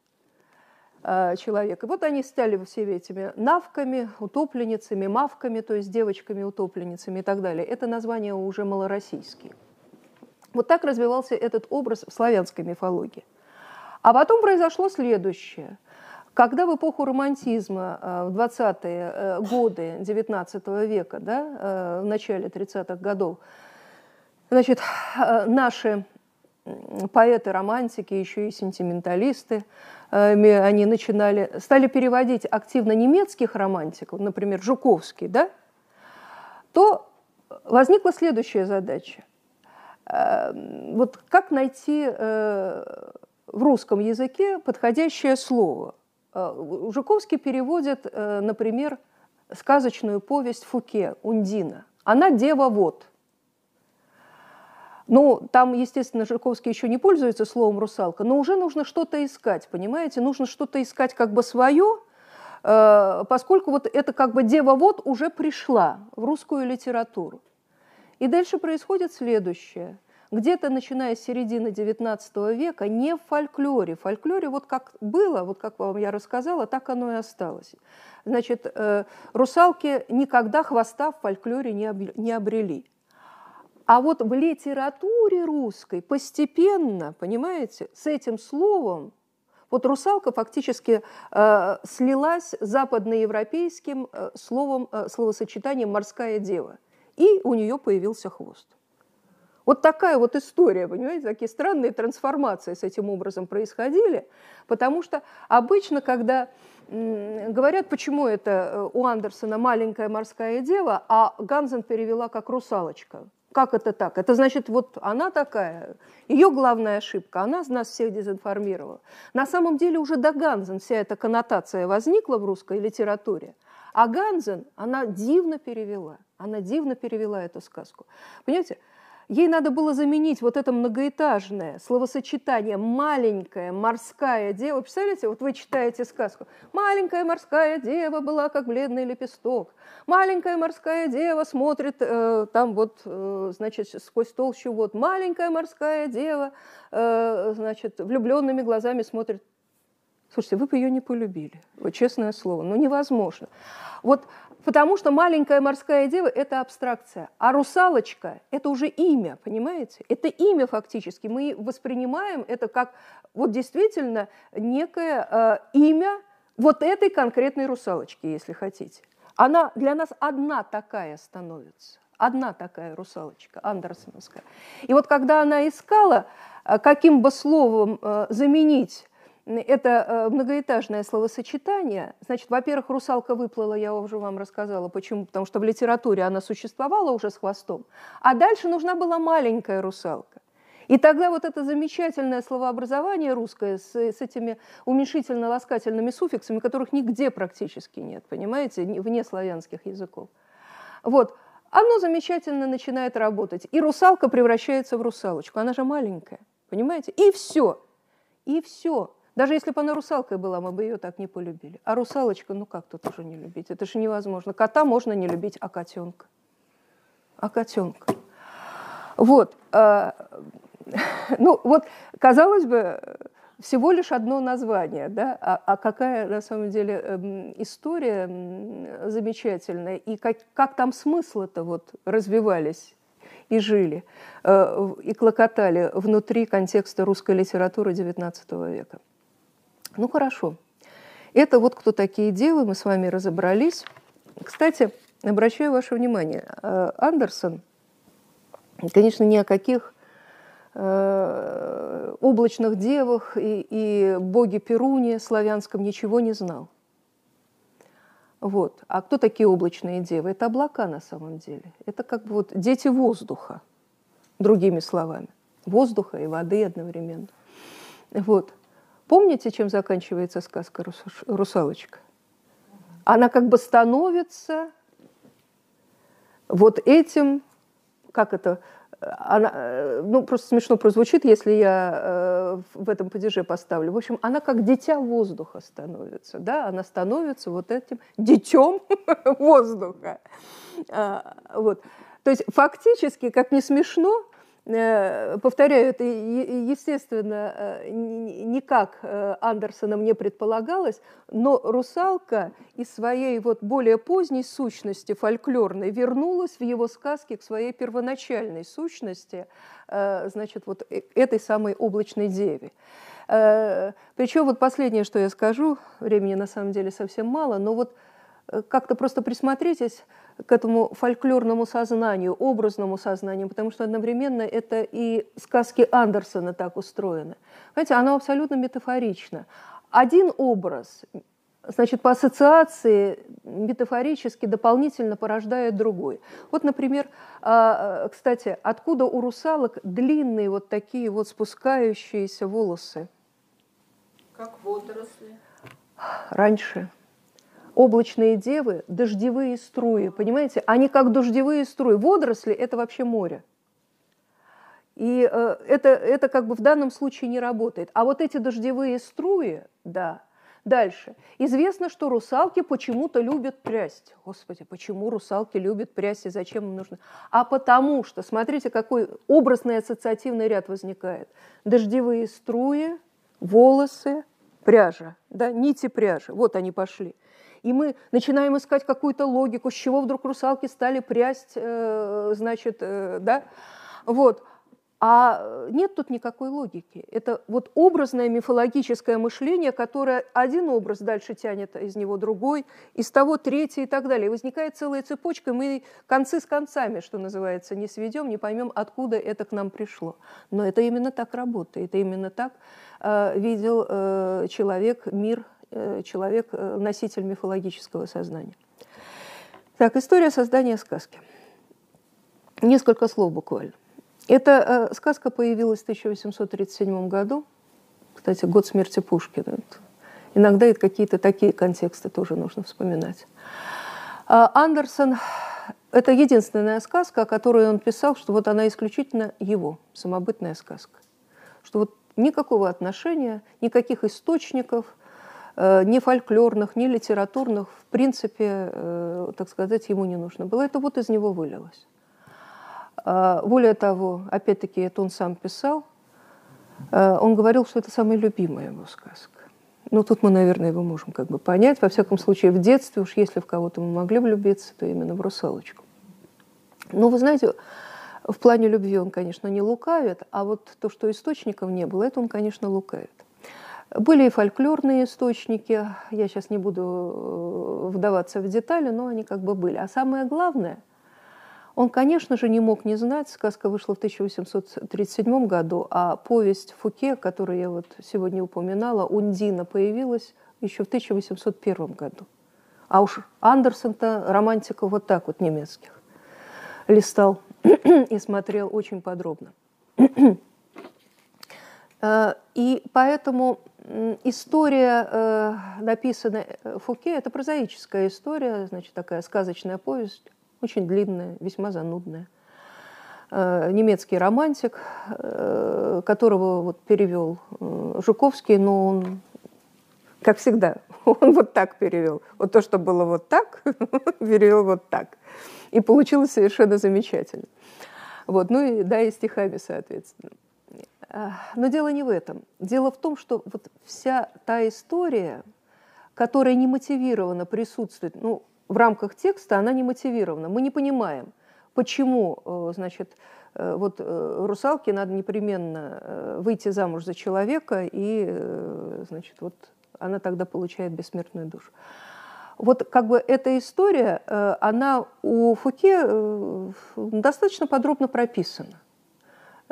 Э, человек. И вот они стали всеми этими навками, утопленницами, мавками, то есть девочками-утопленницами и так далее. Это названия уже малороссийские. Вот так развивался этот образ в славянской мифологии. А потом произошло следующее. Когда в эпоху романтизма, э, в 20-е э, годы XIX века, да, в начале 30-х годов, значит, наши поэты, романтики, еще и сентименталисты, они начинали, стали переводить активно немецких романтиков, например, Жуковский, да, то возникла следующая задача. Э, вот как найти э, в русском языке подходящее слово? Жуковский переводит, например, сказочную повесть Фуке «Ундина». Она дева вот – ну, там, естественно, Жирковский еще не пользуется словом «русалка», но уже нужно что-то искать, понимаете? Нужно что-то искать как бы свое, э, поскольку вот это как бы дева вот уже пришла в русскую литературу. И дальше происходит следующее. Где-то начиная с середины XIX века не в фольклоре. В фольклоре вот как было, вот как вам я рассказала, так оно и осталось. Значит, э, русалки никогда хвоста в фольклоре не обрели. А вот в литературе русской постепенно, понимаете, с этим словом вот русалка фактически э, слилась с западноевропейским э, словом, э, словосочетанием «морская дева», и у нее появился хвост. Вот такая вот история, понимаете, такие странные трансформации с этим образом происходили, потому что обычно, когда говорят, почему это э, у Андерсона маленькая морская дева, а Ганзен перевела как русалочка. Как это так? Это значит, вот она такая, ее главная ошибка, она нас всех дезинформировала. На самом деле уже до Ганзен вся эта коннотация возникла в русской литературе, а Ганзен, она дивно перевела, она дивно перевела эту сказку. Понимаете, Ей надо было заменить вот это многоэтажное словосочетание «маленькая морская дева». Представляете, вот вы читаете сказку. «Маленькая морская дева была, как бледный лепесток». «Маленькая морская дева смотрит э, там вот, э, значит, сквозь толщу вот». «Маленькая морская дева, э, значит, влюбленными глазами смотрит». Слушайте, вы бы ее не полюбили, вот честное слово, ну невозможно. Вот Потому что маленькая морская дева – это абстракция, а русалочка – это уже имя, понимаете? Это имя фактически. Мы воспринимаем это как вот действительно некое э, имя вот этой конкретной русалочки, если хотите. Она для нас одна такая становится. Одна такая русалочка, андерсоновская. И вот когда она искала, э, каким бы словом э, заменить это э, многоэтажное словосочетание. Значит, во-первых, русалка выплыла, я уже вам рассказала, почему. Потому что в литературе она существовала уже с хвостом. А дальше нужна была маленькая русалка. И тогда вот это замечательное словообразование русское с, с этими уменьшительно-ласкательными суффиксами, которых нигде практически нет, понимаете, вне славянских языков. Вот, оно замечательно начинает работать. И русалка превращается в русалочку. Она же маленькая, понимаете? И все. И все. Даже если бы она русалкой была, мы бы ее так не полюбили. А русалочка, ну как тут уже не любить? Это же невозможно. Кота можно не любить, а котенка. А котенка. Вот. А, *laughs* ну вот, казалось бы, всего лишь одно название, да, а, а какая на самом деле эм, история замечательная, и как, как там смыслы-то вот развивались и жили, э, и клокотали внутри контекста русской литературы XIX века. Ну хорошо. Это вот кто такие девы, мы с вами разобрались. Кстати, обращаю ваше внимание, э, Андерсон, конечно, ни о каких э, облачных девах и, и боге Перуне славянском ничего не знал. Вот. А кто такие облачные девы? Это облака на самом деле. Это как бы вот дети воздуха, другими словами. Воздуха и воды одновременно. Вот. Помните, чем заканчивается сказка «Русалочка»? Она как бы становится Вот этим, как это, она, ну, просто смешно прозвучит, если я э, в этом падеже поставлю. В общем, она как дитя воздуха становится, да, она становится вот этим детем *laughs* воздуха. А, вот. То есть фактически, как не смешно, повторяю, это, естественно, э, никак э, Андерсоном не предполагалось, но русалка из своей вот более поздней сущности фольклорной вернулась в его сказке к своей первоначальной сущности, значит, вот этой самой облачной деве. Причем вот последнее, что я скажу, времени на самом деле совсем мало, но вот как-то просто присмотритесь к этому фольклорному сознанию, образному сознанию, потому что одновременно это и сказки Андерсона так устроены. Понимаете, оно абсолютно метафорично. Один образ, значит, по ассоциации метафорически дополнительно порождает другой. Вот, например, а, кстати, откуда у русалок длинные вот такие вот спускающиеся волосы? Как водоросли. Раньше – облачные девы – дождевые струи, понимаете? Они как дождевые струи. Водоросли – это вообще море. И э, это, это как бы в данном случае не работает. А вот эти дождевые струи, да. Дальше. Известно, что русалки почему-то любят прясть. Господи, почему русалки любят прясть и зачем им нужно? А потому что, смотрите, какой образный ассоциативный ряд возникает. Дождевые струи, волосы, пряжа, да, нити пряжи. Вот они пошли и мы начинаем искать какую-то логику, с чего вдруг русалки стали прясть, э, значит, э, да, вот. А нет тут никакой логики. Это вот образное мифологическое мышление, которое один образ дальше тянет из него другой, из того третий и так далее. И возникает целая цепочка, и мы концы с концами, что называется, не сведем, не поймем, откуда это к нам пришло. Но это именно так работает, это именно так э, видел э, человек мир человек, э, носитель мифологического сознания. Так, история создания сказки. Несколько слов буквально. Эта э, сказка появилась в 1837 году. Кстати, год смерти Пушкина. Иногда это какие-то такие контексты тоже нужно вспоминать. А Андерсон – это единственная сказка, о которой он писал, что вот она исключительно его, самобытная сказка. Что вот никакого отношения, никаких источников – Э, ни фольклорных, ни литературных, в принципе, э, так сказать, ему не нужно было. Это вот из него вылилось. А, более того, опять-таки, это он сам писал, э, он говорил, что это самая любимая его сказка. Ну, тут мы, наверное, его можем как бы понять. Во всяком случае, в детстве уж если в кого-то мы могли влюбиться, то именно в русалочку. Но вы знаете, в плане любви он, конечно, не лукавит, а вот то, что источников не было, это он, конечно, лукавит. Были и фольклорные источники, я сейчас не буду э, вдаваться в детали, но они как бы были. А самое главное, он, конечно же, не мог не знать, сказка вышла в 1837 году, а повесть Фуке, которую я вот сегодня упоминала, «Ундина» появилась еще в 1801 году. А уж Андерсон-то романтиков вот так вот немецких листал *clears throat* и смотрел очень подробно. *clears throat* Э, и поэтому история, э, написанная э, Фуке, это прозаическая история, значит, такая сказочная повесть, очень длинная, весьма занудная. Немецкий романтик, которого вот перевел Жуковский, но он, как всегда, *laughs* он вот так перевел. Вот то, что было вот так, *laughs* перевел вот так. И получилось совершенно замечательно. Вот, ну и да, и стихами, соответственно. Но дело не в этом. Дело в том, что вот вся та история, которая не мотивирована присутствует, ну, в рамках текста она не мотивирована. Мы не понимаем, почему, э, значит, э, вот э, русалке надо непременно выйти замуж за человека, и, значит, вот она тогда получает бессмертную душу. Вот как бы эта история, она у Фуке достаточно подробно прописана.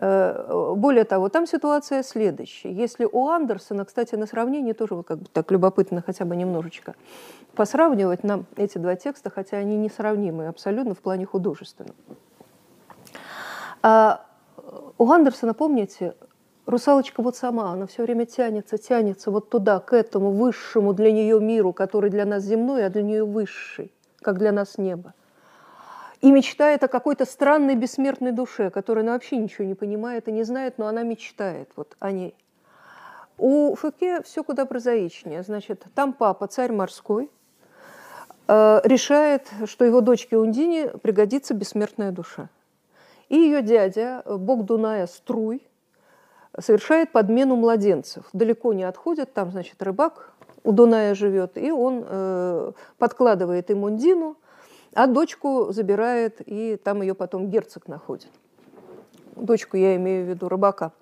Э, более того, там ситуация следующая. Если у Андерсона, кстати, на сравнении тоже вот как бы так любопытно хотя бы немножечко посравнивать нам эти два текста, хотя они несравнимы абсолютно в плане художественном. А у Андерсона, помните, русалочка вот сама, она все время тянется, тянется вот туда, к этому высшему для нее миру, который для нас земной, а для нее высший, как для нас небо. И мечтает о какой-то странной бессмертной душе, которая она вообще ничего не понимает и не знает, но она мечтает вот о ней. У Фуке все куда прозаичнее. Значит, там папа, царь морской, э, решает, что его дочке Ундине пригодится бессмертная душа. И ее дядя, бог Дуная Струй, совершает подмену младенцев. Далеко не отходит, там, значит, рыбак у Дуная живет, и он э, подкладывает ему Ундину, а дочку забирает, и там ее потом герцог находит. Дочку я имею в виду рыбака.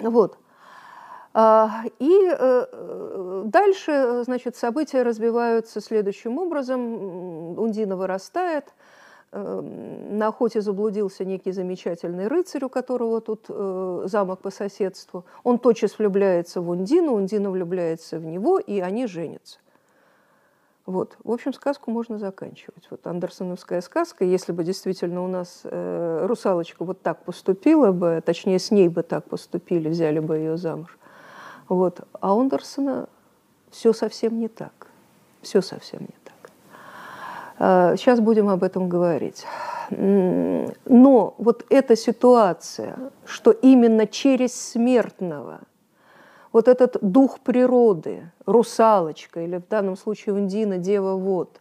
Вот. А, и э, дальше, значит, события развиваются следующим образом. Ундина вырастает, Эм, на охоте заблудился некий замечательный рыцарь, у которого тут э, замок по соседству. Он тотчас влюбляется в Ундину, Ундина влюбляется в него, и они женятся. Вот. В общем, сказку можно заканчивать. Вот Андерсоновская сказка, если бы действительно у нас э, русалочка вот так поступила бы, точнее, с ней бы так поступили, взяли бы ее замуж. Вот. А у Андерсона все совсем не так. Все совсем не так. Сейчас а, будем об этом говорить. Но вот эта ситуация, что именно через смертного вот этот дух природы, русалочка или в данном случае Ундина, Дева Вод,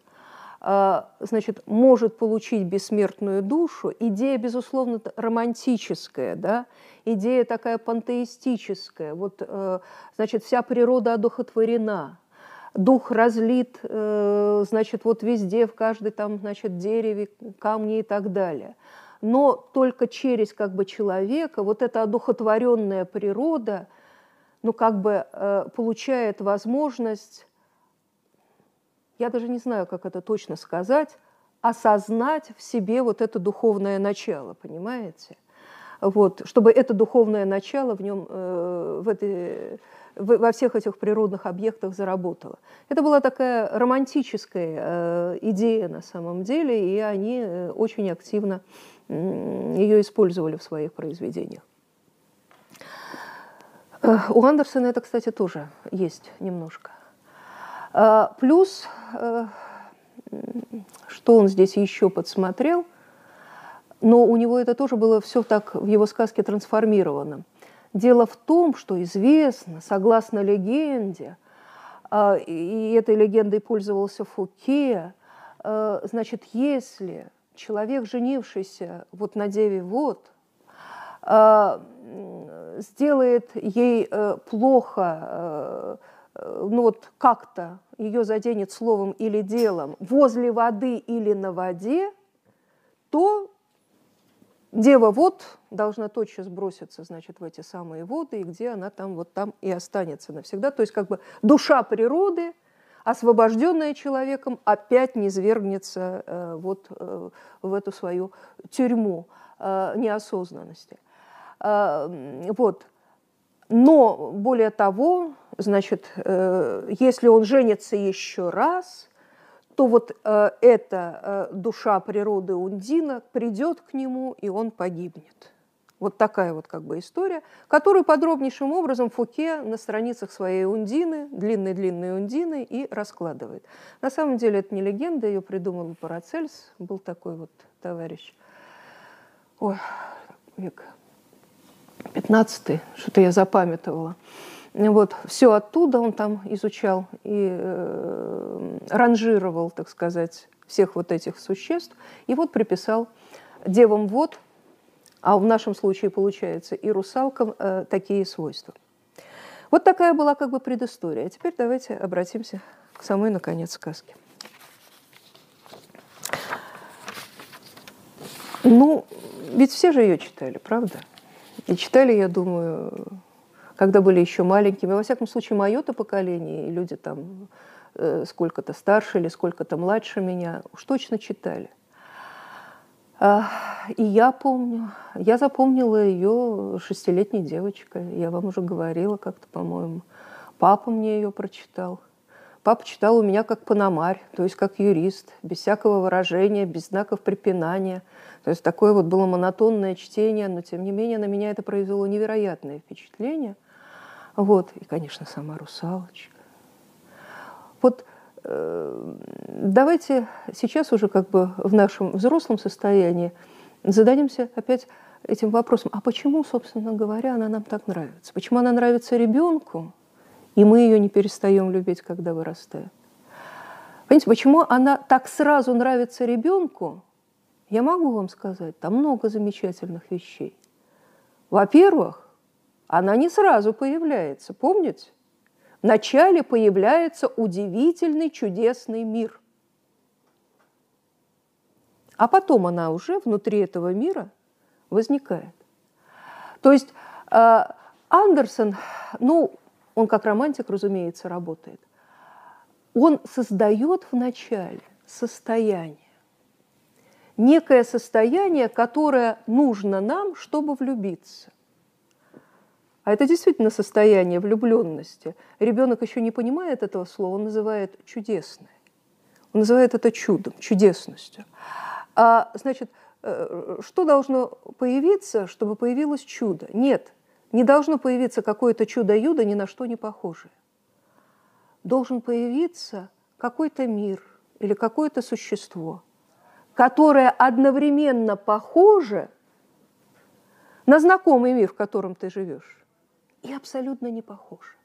а, значит, может получить бессмертную душу, идея, безусловно, романтическая, да, идея такая пантеистическая. Вот, э, значит, вся природа одухотворена – дух разлит, э, значит, вот везде, в каждой там, значит, дереве, камне и так далее. Но только через как бы человека вот эта одухотворенная природа, ну, как бы э, получает возможность, я даже не знаю, как это точно сказать, осознать в себе вот это духовное начало, понимаете? Вот, чтобы это духовное начало в нем, э, в этой во всех этих природных объектах заработала. Это была такая романтическая э, идея на самом деле, и они э, очень активно ее использовали в своих произведениях. Э, у Андерсона это, кстати, тоже есть немножко. Плюс, что он здесь еще подсмотрел, но у него это тоже было все так в его сказке трансформировано. Дело в том, что известно, согласно легенде, и этой легендой пользовался Фуке, значит, если человек, женившийся вот на Деве Вот, сделает ей э, плохо, э, ну вот как-то ее заденет словом или делом возле воды или на воде, то Дева вот должна тотчас броситься, значит, в эти самые воды, и где она там вот там и останется навсегда. То есть как бы душа природы, освобожденная человеком, опять не свергнется э, вот э, в эту свою тюрьму э, неосознанности. Э, вот. Но более того, значит, э, если он женится еще раз – то вот э, эта душа природы Ундина придет к нему, и он погибнет. Вот такая вот как бы история, которую подробнейшим образом Фуке на страницах своей Ундины, длинной-длинной Ундины, и раскладывает. На самом деле это не легенда, ее придумал Парацельс, был такой вот товарищ. Ой, век 15 что-то я запамятовала. Вот, все оттуда он там изучал и э, ранжировал, так сказать, всех вот этих существ. И вот приписал девам вод, а в нашем случае получается и русалкам э, такие свойства. Вот такая была как бы предыстория. А теперь давайте обратимся к самой, наконец, сказке. Ну, ведь все же ее читали, правда? И читали, я думаю, когда были еще маленькими. Во всяком случае, мое-то поколение, и люди там э, сколько-то старше или сколько-то младше меня, уж точно читали. А, и я помню, я запомнила ее шестилетней девочкой. Я вам уже говорила как-то, по-моему. Папа мне ее прочитал. Папа читал у меня как пономарь, то есть как юрист, без всякого выражения, без знаков препинания. То есть такое вот было монотонное чтение, но тем не менее на меня это произвело невероятное впечатление. Вот, и, конечно, сама русалочка. Вот э, давайте сейчас уже как бы в нашем взрослом состоянии зададимся опять этим вопросом, а почему, собственно говоря, она нам так нравится? Почему она нравится ребенку, и мы ее не перестаем любить, когда вырастаем? Понимаете, почему она так сразу нравится ребенку? Я могу вам сказать, там много замечательных вещей. Во-первых, она не сразу появляется, помните? Вначале появляется удивительный, чудесный мир. А потом она уже внутри этого мира возникает. То есть э, Андерсон, ну, он как романтик, разумеется, работает. Он создает вначале состояние. Некое состояние, которое нужно нам, чтобы влюбиться. А это действительно состояние влюбленности. Ребенок еще не понимает этого слова, он называет чудесное. Он называет это чудом, чудесностью. А, значит, э, что должно появиться, чтобы появилось чудо? Нет, не должно появиться какое-то чудо-юдо, ни на что не похожее. Должен появиться какой-то мир или какое-то существо, которое одновременно похоже на знакомый мир, в котором ты живешь и абсолютно не похожи.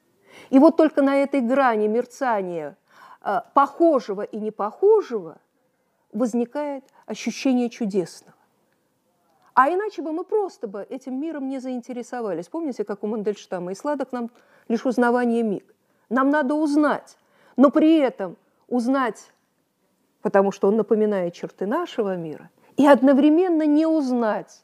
И вот только на этой грани мерцания э, похожего и непохожего возникает ощущение чудесного. А иначе бы мы просто бы этим миром не заинтересовались. Помните, как у Мандельштама? И сладок нам лишь узнавание миг. Нам надо узнать, но при этом узнать, потому что он напоминает черты нашего мира, и одновременно не узнать,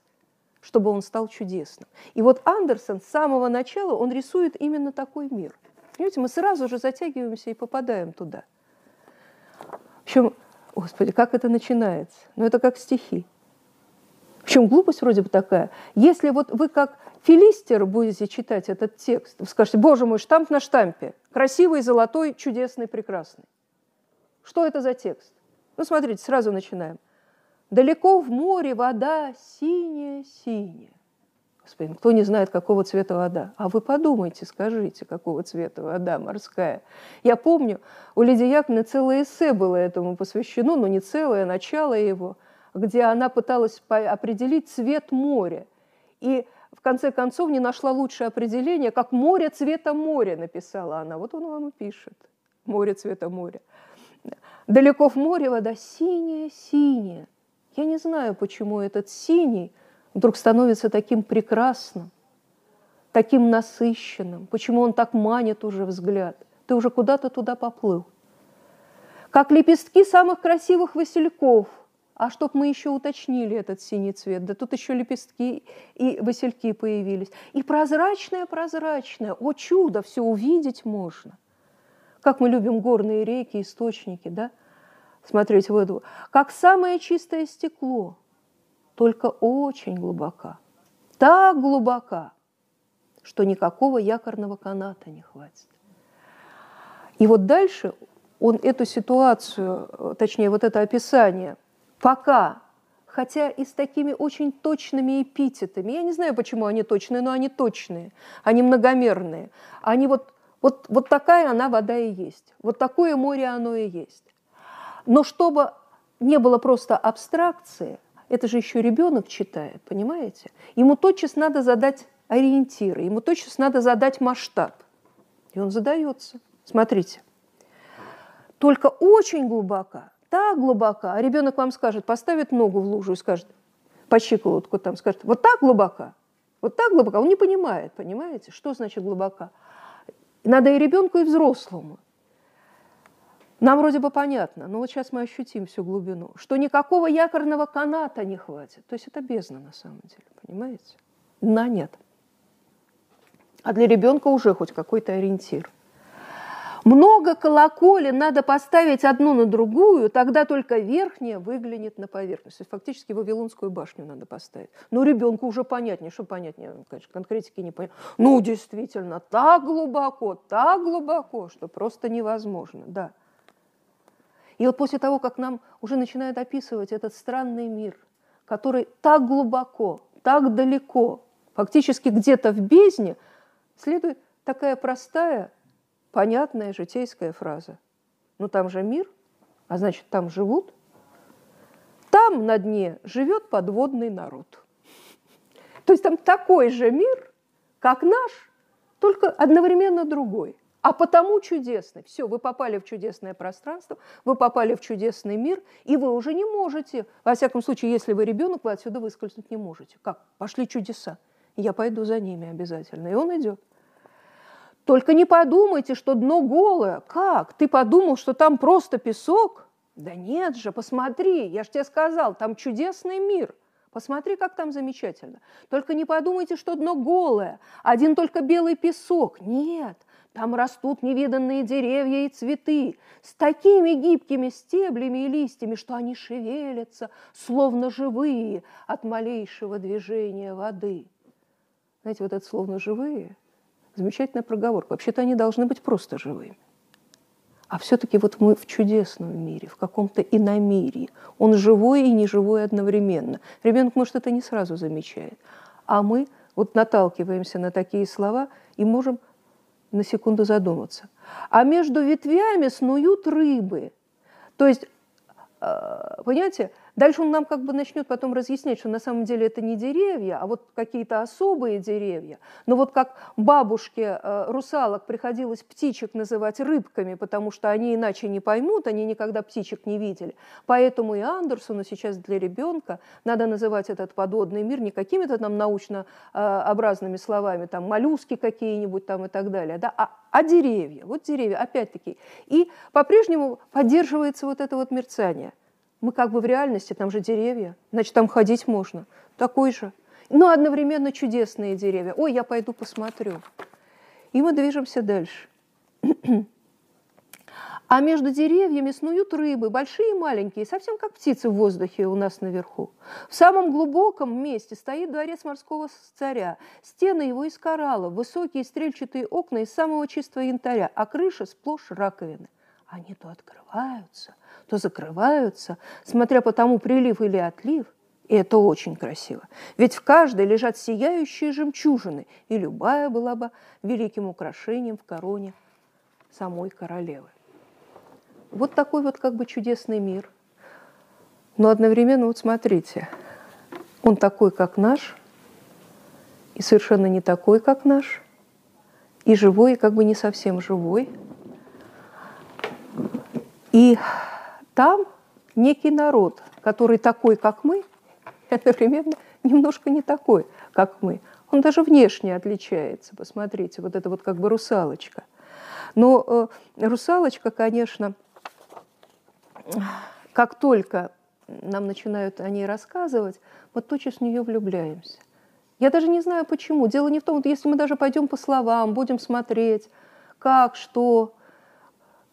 чтобы он стал чудесным. И вот Андерсон с самого начала, он рисует именно такой мир. Понимаете, мы сразу же затягиваемся и попадаем туда. В общем, господи, как это начинается? Ну, это как стихи. В чем глупость вроде бы такая? Если вот вы как филистер будете читать этот текст, вы скажете, боже мой, штамп на штампе, красивый, золотой, чудесный, прекрасный. Что это за текст? Ну, смотрите, сразу начинаем. Далеко в море вода синяя-синяя. Господи, кто не знает, какого цвета вода? А вы подумайте, скажите, какого цвета вода морская. Я помню, у Лидии Яковлевны целое эссе было этому посвящено, но не целое, а начало его, где она пыталась определить цвет моря. И в конце концов не нашла лучшее определение, как море цвета моря, написала она. Вот он вам и пишет. Море цвета моря. Далеко в море вода синяя-синяя. Я не знаю, почему этот синий вдруг становится таким прекрасным, таким насыщенным, почему он так манит уже взгляд. Ты уже куда-то туда поплыл. Как лепестки самых красивых васильков. А чтоб мы еще уточнили этот синий цвет, да тут еще лепестки и васильки появились. И прозрачное-прозрачное, о чудо, все увидеть можно. Как мы любим горные реки, источники, да? смотреть в воду, как самое чистое стекло, только очень глубока. Так глубока, что никакого якорного каната не хватит. И вот дальше он эту ситуацию, точнее, вот это описание, пока, хотя и с такими очень точными эпитетами, я не знаю, почему они точные, но они точные, они многомерные, они вот, вот, вот такая она вода и есть, вот такое море оно и есть. Но чтобы не было просто абстракции, это же еще ребенок читает, понимаете? Ему тотчас надо задать ориентиры, ему тотчас надо задать масштаб. И он задается. Смотрите. Только очень глубоко, так глубоко, а ребенок вам скажет, поставит ногу в лужу и скажет, по щиколотку там, скажет, вот так глубоко, вот так глубоко. Он не понимает, понимаете, что значит глубоко. Надо и ребенку, и взрослому. Нам вроде бы понятно, но вот сейчас мы ощутим всю глубину, что никакого якорного каната не хватит. То есть это бездна на самом деле, понимаете? Дна нет. А для ребенка уже хоть какой-то ориентир. Много колоколен надо поставить одну на другую, тогда только верхняя выглянет на поверхность. То есть фактически Вавилонскую башню надо поставить. Но ребенку уже понятнее, что понятнее, конечно, конкретики не понятно. Ну, действительно, так глубоко, так глубоко, что просто невозможно, да. И вот после того, как нам уже начинают описывать этот странный мир, который так глубоко, так далеко, фактически где-то в бездне, следует такая простая, понятная житейская фраза. но там же мир, а значит, там живут. Там на дне живет подводный народ. То есть там такой же мир, как наш, только одновременно другой. А потому чудесный. Все, вы попали в чудесное пространство, вы попали в чудесный мир, и вы уже не можете, во всяком случае, если вы ребенок, вы отсюда выскользнуть не можете. Как? Пошли чудеса. Я пойду за ними обязательно. И он идет. Только не подумайте, что дно голое. Как? Ты подумал, что там просто песок? Да нет же, посмотри, я же тебе сказал, там чудесный мир. Посмотри, как там замечательно. Только не подумайте, что дно голое, один только белый песок. Нет, там растут невиданные деревья и цветы с такими гибкими стеблями и листьями, что они шевелятся, словно живые от малейшего движения воды. Знаете, вот это словно живые, замечательная проговорка. Вообще-то они должны быть просто живыми. А все-таки вот мы в чудесном мире, в каком-то иномирии. Он живой и неживой одновременно. Ребенок, может, это не сразу замечает. А мы вот наталкиваемся на такие слова и можем на секунду задуматься. А между ветвями снуют рыбы. То есть, э, понимаете, Дальше он нам как бы начнет потом разъяснять, что на самом деле это не деревья, а вот какие-то особые деревья. Но вот как бабушке э, русалок приходилось птичек называть рыбками, потому что они иначе не поймут, они никогда птичек не видели. Поэтому и Андерсону сейчас для ребенка надо называть этот подводный мир не какими-то там научно-образными словами, там моллюски какие-нибудь там и так далее, да, а, а деревья. Вот деревья, опять-таки. И по-прежнему поддерживается вот это вот мерцание – мы как бы в реальности, там же деревья, значит, там ходить можно. Такой же. Но одновременно чудесные деревья. Ой, я пойду посмотрю. И мы движемся дальше. *clears throat* А между деревьями снуют рыбы, большие и маленькие, совсем как птицы в воздухе у нас наверху. В самом глубоком месте стоит дворец морского царя. Стены его из коралла, высокие стрельчатые окна из самого чистого янтаря, а крыша сплошь раковины. Они то открываются, то закрываются, смотря по тому, прилив или отлив. И это очень красиво. Ведь в каждой лежат сияющие жемчужины, и любая была бы великим украшением в короне самой королевы. Вот такой вот как бы чудесный мир. Но одновременно, вот смотрите, он такой, как наш, и совершенно не такой, как наш, и живой, и как бы не совсем живой. И там некий народ, который такой, как мы, *laughs* одновременно немножко не такой, как мы. Он даже внешне отличается. Посмотрите, вот это вот как бы русалочка. Но э, русалочка, конечно, как только нам начинают о ней рассказывать, мы тотчас в нее влюбляемся. Я даже не знаю почему. Дело не в том, вот если мы даже пойдем по словам, будем смотреть, как, что,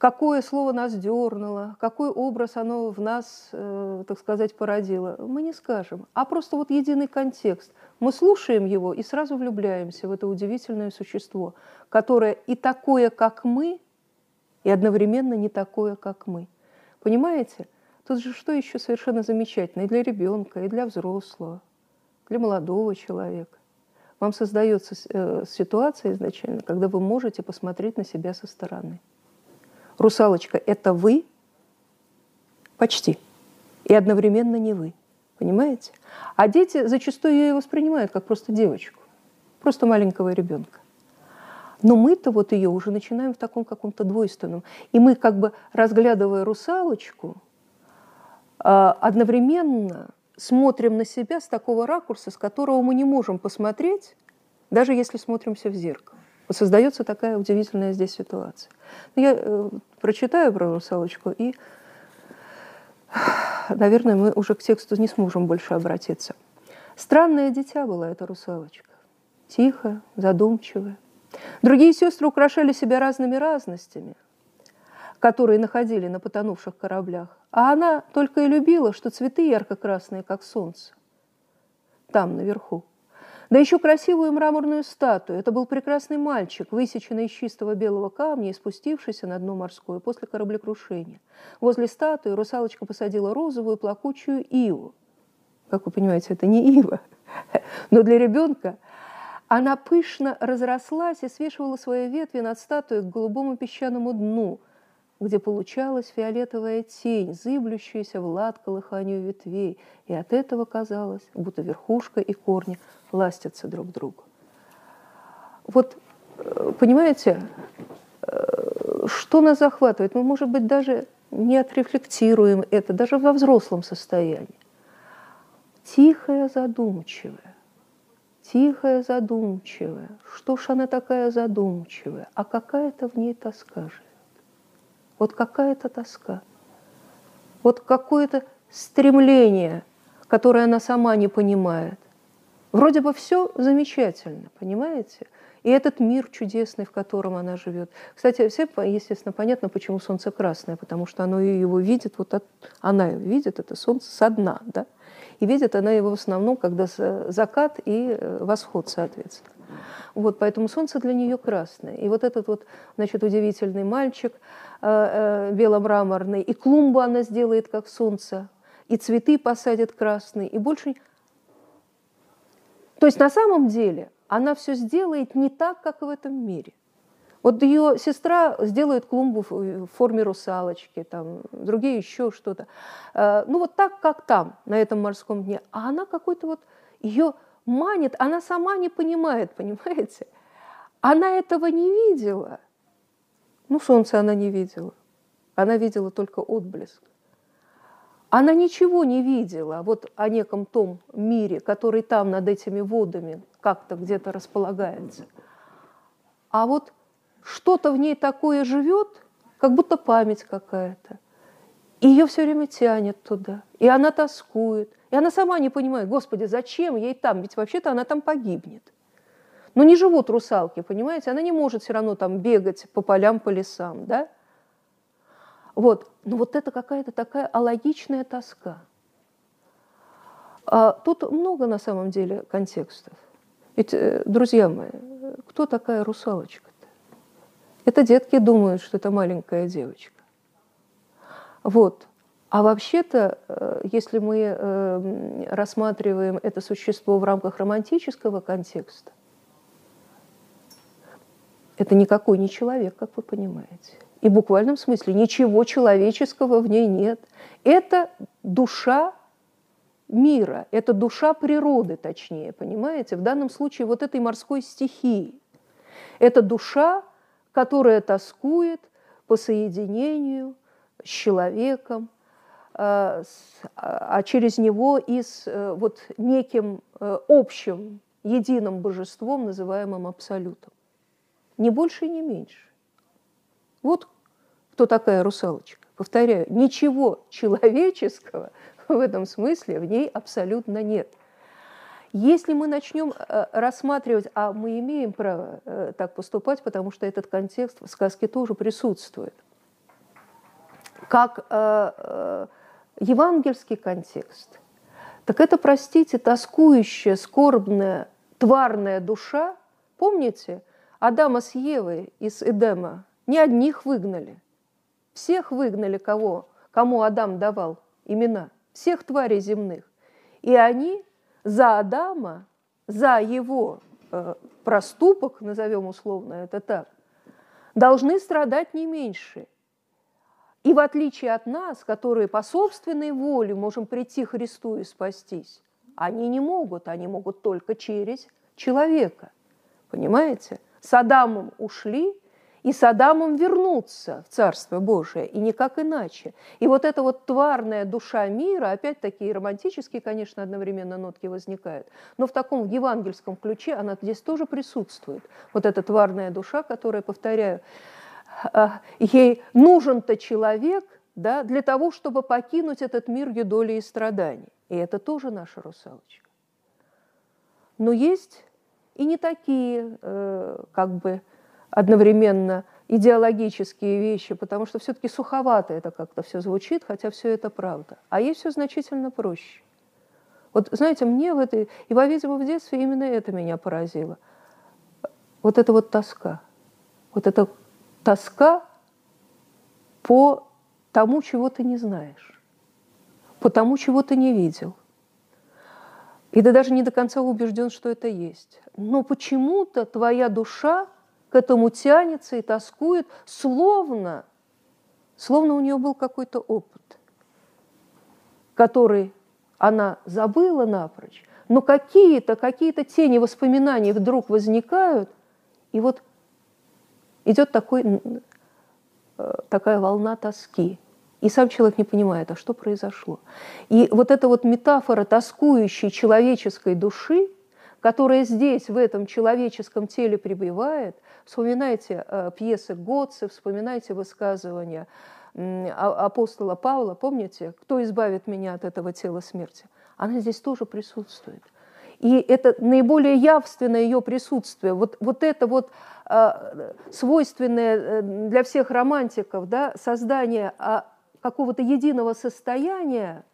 какое слово нас дернуло, какой образ оно в нас, э, так сказать, породило, мы не скажем. А просто вот единый контекст. Мы слушаем его и сразу влюбляемся в это удивительное существо, которое и такое, как мы, и одновременно не такое, как мы. Понимаете? Тут же что еще совершенно замечательно и для ребенка, и для взрослого, для молодого человека. Вам создается э, ситуация изначально, когда вы можете посмотреть на себя со стороны. Русалочка – это вы почти, и одновременно не вы. Понимаете? А дети зачастую ее воспринимают как просто девочку, просто маленького ребенка. Но мы-то вот ее уже начинаем в таком каком-то двойственном. И мы как бы, разглядывая русалочку, а, одновременно смотрим на себя с такого ракурса, с которого мы не можем посмотреть, даже если смотримся в зеркало. Вот создается такая удивительная здесь ситуация. Но я э, прочитаю про русалочку, и, наверное, мы уже к тексту не сможем больше обратиться. Странное дитя была эта русалочка. Тихая, задумчивая. Другие сестры украшали себя разными разностями, которые находили на потонувших кораблях. А она только и любила, что цветы ярко-красные, как солнце, там, наверху. Да еще красивую мраморную статую. Это был прекрасный мальчик, высеченный из чистого белого камня и спустившийся на дно морское после кораблекрушения. Возле статуи русалочка посадила розовую плакучую иву. Как вы понимаете, это не ива, *laughs* но для ребенка она пышно разрослась и свешивала свои ветви над статуей к голубому песчаному дну, где получалась фиолетовая тень, зыблющаяся в лад колыханию ветвей, и от этого казалось, будто верхушка и корни ластятся друг к другу. Вот, э, понимаете, э, что нас захватывает? Мы, может быть, даже не отрефлектируем это, даже во взрослом состоянии. Тихая, задумчивая, тихая, задумчивая. Что ж она такая задумчивая? А какая-то в ней тоска живет. Вот какая-то тоска. Вот какое-то стремление, которое она сама не понимает. Вроде бы все замечательно, понимаете? И этот мир чудесный, в котором она живет. Кстати, все, естественно, понятно, почему солнце красное, потому что оно его видит, вот от, она видит это солнце со дна, да? И видит она его в основном, когда закат и э, восход, соответственно. Вот, поэтому солнце для нее красное. И вот этот вот, значит, удивительный мальчик э, э, беломраморный, и клумбу она сделает, как солнце, и цветы посадит красные, и больше... То есть на самом деле она все сделает не так, как в этом мире. Вот ее сестра сделает клумбу в форме русалочки, там, другие еще что-то. Э, ну вот так, как там, на этом морском дне. А она какой-то вот, ее манит, она сама не понимает, *laughs* понимаете? Она этого не видела. Ну, солнце она не видела. Она видела только отблеск. Она ничего не видела вот о неком том мире, который там над этими водами как-то где-то располагается. А вот что-то в ней такое живет, как будто память какая-то. Ее все время тянет туда, и она тоскует, и она сама не понимает, господи, зачем ей там, ведь вообще-то она там погибнет. Но не живут русалки, понимаете, она не может все равно там бегать по полям, по лесам, да? Вот. Но вот это какая-то такая алогичная тоска. А тут много на самом деле контекстов. Ведь, э, друзья мои, кто такая русалочка-то? Это детки думают, что это маленькая девочка. Вот. А вообще-то, э, если мы э, рассматриваем это существо в рамках романтического контекста, это никакой не человек, как вы понимаете. И в буквальном смысле ничего человеческого в ней нет. Это душа мира, это душа природы, точнее, понимаете? В данном случае вот этой морской стихии. Это душа, которая тоскует по соединению с человеком, а, а через него и с э, вот неким э, общим, единым божеством, называемым абсолютом. Не больше и не меньше. Вот кто такая русалочка. Повторяю, ничего человеческого в этом смысле в ней абсолютно нет. Если мы начнем э, рассматривать, а мы имеем право э, так поступать, потому что этот контекст в сказке тоже присутствует, как э, евангельский контекст, так это, простите, тоскующая, скорбная, тварная душа, помните, Адама с Евой из Эдема не одних выгнали, всех выгнали кого, кому Адам давал имена, всех тварей земных. И они за Адама, за его э, проступок, назовем условно это так, должны страдать не меньше. И в отличие от нас, которые по собственной воле можем прийти Христу и спастись, они не могут, они могут только через человека. Понимаете? С Адамом ушли, и с Адамом вернуться в Царство Божие, и никак иначе. И вот эта вот тварная душа мира, опять-таки романтические, конечно, одновременно нотки возникают, но в таком евангельском ключе она здесь тоже присутствует. Вот эта тварная душа, которая, повторяю, а, ей нужен-то человек да, для того, чтобы покинуть этот мир юдоли и страданий. И это тоже наша русалочка. Но есть и не такие, э, как бы, одновременно идеологические вещи, потому что все-таки суховато это как-то все звучит, хотя все это правда. А есть все значительно проще. Вот знаете, мне в этой, и, по-видимому, в детстве именно это меня поразило. Вот эта вот тоска. Вот эта тоска по тому, чего ты не знаешь, по тому, чего ты не видел. И ты даже не до конца убежден, что это есть. Но почему-то твоя душа к этому тянется и тоскует, словно, словно у нее был какой-то опыт, который она забыла напрочь, но какие-то какие-то тени воспоминаний вдруг возникают, и вот идет такой, э, такая волна тоски. И сам человек не понимает, а что произошло. И вот эта вот метафора тоскующей человеческой души, которая здесь, в этом человеческом теле пребывает, вспоминайте э, пьесы Готце, вспоминайте высказывания апостола Павла, помните, кто избавит меня от этого тела смерти? Она здесь тоже присутствует. И это наиболее явственное ее присутствие. Вот, вот это вот э, свойственное э, для всех романтиков да, создание э, какого-то единого состояния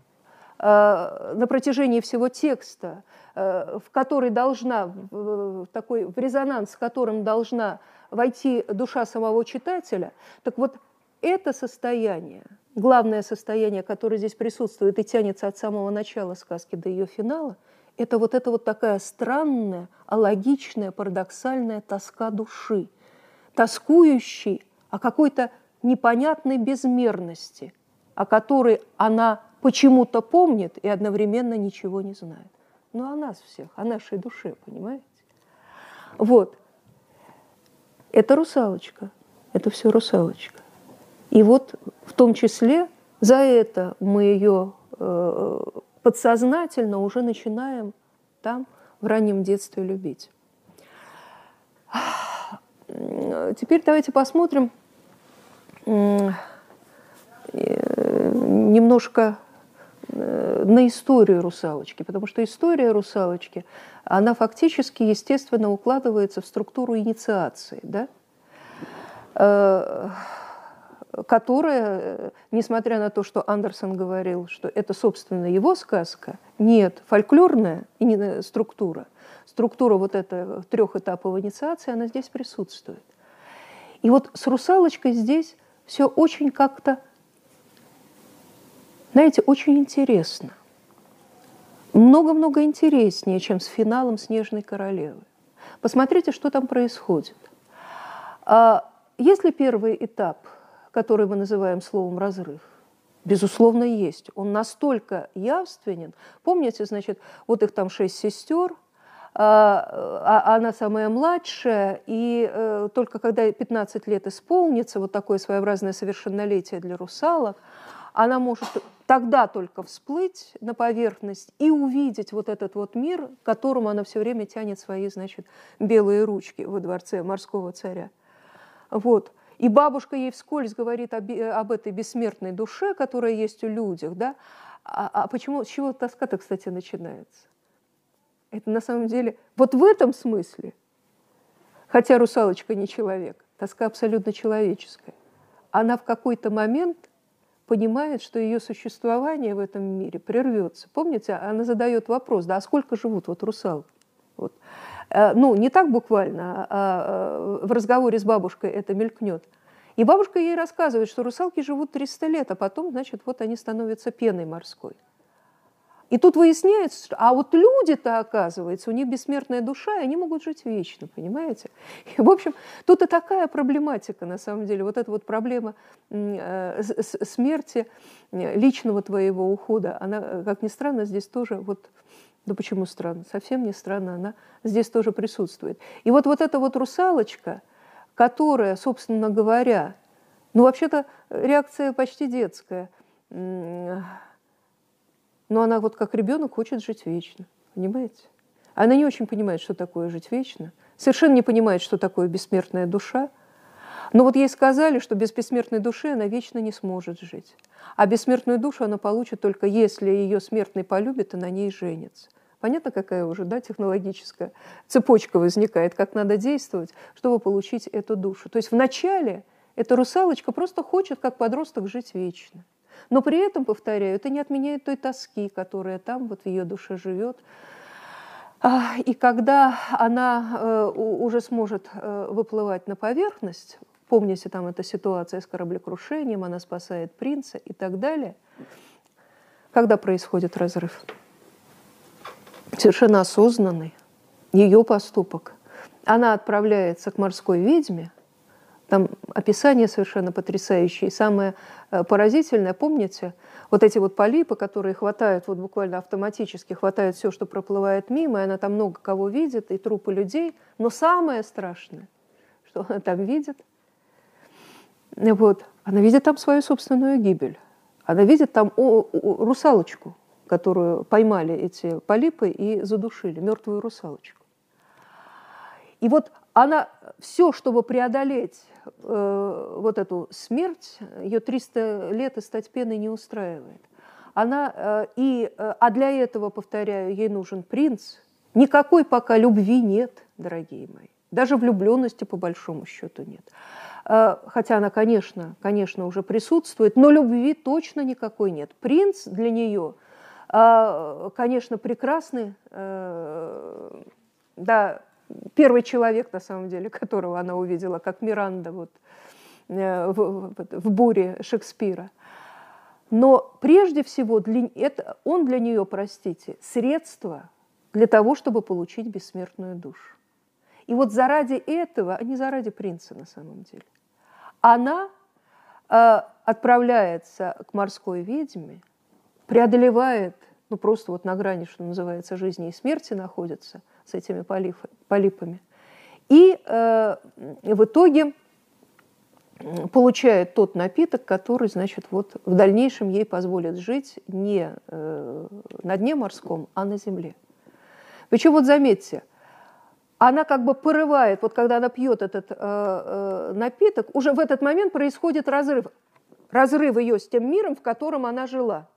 э, на протяжении всего текста, э, в который должна, в, такой, в резонанс с которым должна войти душа самого читателя, так вот это состояние, главное состояние, которое здесь присутствует и тянется от самого начала сказки до ее финала, это вот эта вот такая странная, алогичная, парадоксальная тоска души, тоскующей о какой-то непонятной безмерности, о которой она почему-то помнит и одновременно ничего не знает. Ну, о нас всех, о нашей душе, понимаете? Вот. Это русалочка. Это все русалочка. И вот в том числе за это мы ее э, подсознательно уже начинаем там в раннем детстве любить. Теперь давайте посмотрим немножко э, на историю русалочки, потому что история русалочки, она фактически, естественно, укладывается в структуру инициации. Да? которая, э, несмотря на то, что Андерсон говорил, что это, собственно, его сказка, нет, фольклорная структура, структура вот этой трех этапов инициации, она здесь присутствует. И вот с «Русалочкой» здесь все очень как-то, знаете, очень интересно. Много-много интереснее, чем с финалом «Снежной королевы». Посмотрите, что там происходит. А если первый этап – который мы называем словом «разрыв», безусловно, есть. Он настолько явственен. Помните, значит, вот их там шесть сестер, а, а она самая младшая, и э, только когда 15 лет исполнится, вот такое своеобразное совершеннолетие для русалок, она может тогда только всплыть на поверхность и увидеть вот этот вот мир, к которому она все время тянет свои, значит, белые ручки во дворце морского царя. Вот. И бабушка ей вскользь говорит об, об этой бессмертной душе, которая есть у людей. Да? А, а почему, с чего тоска-то, кстати, начинается? Это на самом деле, вот в этом смысле, хотя русалочка не человек, тоска абсолютно человеческая, она в какой-то момент понимает, что ее существование в этом мире прервется. Помните, она задает вопрос, да, а сколько живут вот русалки? Вот. Э, ну, не так буквально, а, а в разговоре с бабушкой это мелькнет. И бабушка ей рассказывает, что русалки живут 300 лет, а потом, значит, вот они становятся пеной морской. И тут выясняется, что, а вот люди-то, оказывается, у них бессмертная душа, и они могут жить вечно, понимаете? *laughs* И, в общем, тут и такая проблематика, на самом деле, вот эта вот проблема э, смерти, э, личного твоего ухода, она, как ни странно, здесь тоже вот да почему странно? Совсем не странно, она здесь тоже присутствует. И вот, вот эта вот русалочка, которая, собственно говоря, ну, вообще-то реакция почти детская, но она вот как ребенок хочет жить вечно, понимаете? Она не очень понимает, что такое жить вечно, совершенно не понимает, что такое бессмертная душа, но вот ей сказали, что без бессмертной души она вечно не сможет жить. А бессмертную душу она получит только если ее смертный полюбит и на ней женится. Понятно, какая уже да, технологическая цепочка возникает, как надо действовать, чтобы получить эту душу. То есть вначале эта русалочка просто хочет, как подросток, жить вечно. Но при этом, повторяю, это не отменяет той тоски, которая там вот в ее душе живет. А, и когда она э, уже сможет э, выплывать на поверхность, помните там эта ситуация с кораблекрушением, она спасает принца и так далее, когда происходит разрыв? совершенно осознанный, ее поступок. Она отправляется к морской ведьме, Там описание совершенно потрясающее. И самое э, поразительное, помните, вот эти вот полипы, которые хватают, вот буквально автоматически хватают все, что проплывает мимо, и она там много кого видит, и трупы людей. Но самое страшное, что она там видит, вот, она видит там свою собственную гибель. Она видит там о, о, русалочку, которую поймали эти полипы и задушили, мертвую русалочку. И вот она все, чтобы преодолеть э, вот эту смерть, ее 300 лет и стать пеной не устраивает. Она, э, и, э, а для этого, повторяю, ей нужен принц. Никакой пока любви нет, дорогие мои. Даже влюбленности, по большому счету, нет. Э, хотя она, конечно, конечно, уже присутствует, но любви точно никакой нет. Принц для нее, э, конечно, прекрасный, э, да, первый человек, на самом деле, *laughs* которого она увидела, как Миранда вот, в, в, в буре Шекспира. Но прежде всего для, это, он для нее, простите, средство для того, чтобы получить бессмертную душу. И вот заради этого, а не заради принца на самом деле, она э, отправляется к морской ведьме, преодолевает, ну просто вот на грани, что называется, жизни и смерти находится с этими полипами, и э, в итоге получает тот напиток, который, значит, вот в дальнейшем ей позволит жить не э, на дне морском, а на земле. Причем вот заметьте, она как бы порывает, вот когда она пьет этот э, э, напиток, уже в этот момент происходит разрыв. Разрыв ее с тем миром, в котором она жила.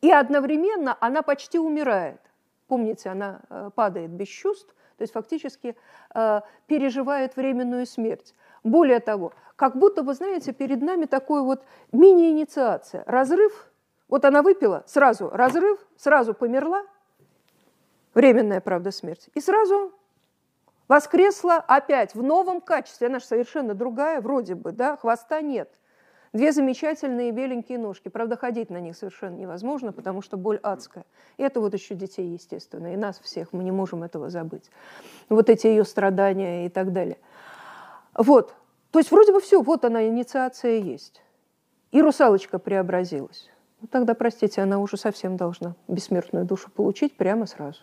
И одновременно она почти умирает. Помните, она э, падает без чувств, то есть фактически э, переживает временную смерть. Более того, как будто, вы знаете, перед нами такой вот мини-инициация. Разрыв, вот она выпила, сразу разрыв, сразу померла, временная, правда, смерть, и сразу Воскресла опять в новом качестве. Она же совершенно другая, вроде бы, да, хвоста нет. Две замечательные беленькие ножки. Правда, ходить на них совершенно невозможно, потому что боль адская. И это вот еще детей, естественно, и нас всех, мы не можем этого забыть. Вот эти ее страдания и так далее. Вот. То есть вроде бы все, вот она, инициация есть. И русалочка преобразилась. Ну, тогда, простите, она уже совсем должна бессмертную душу получить прямо сразу.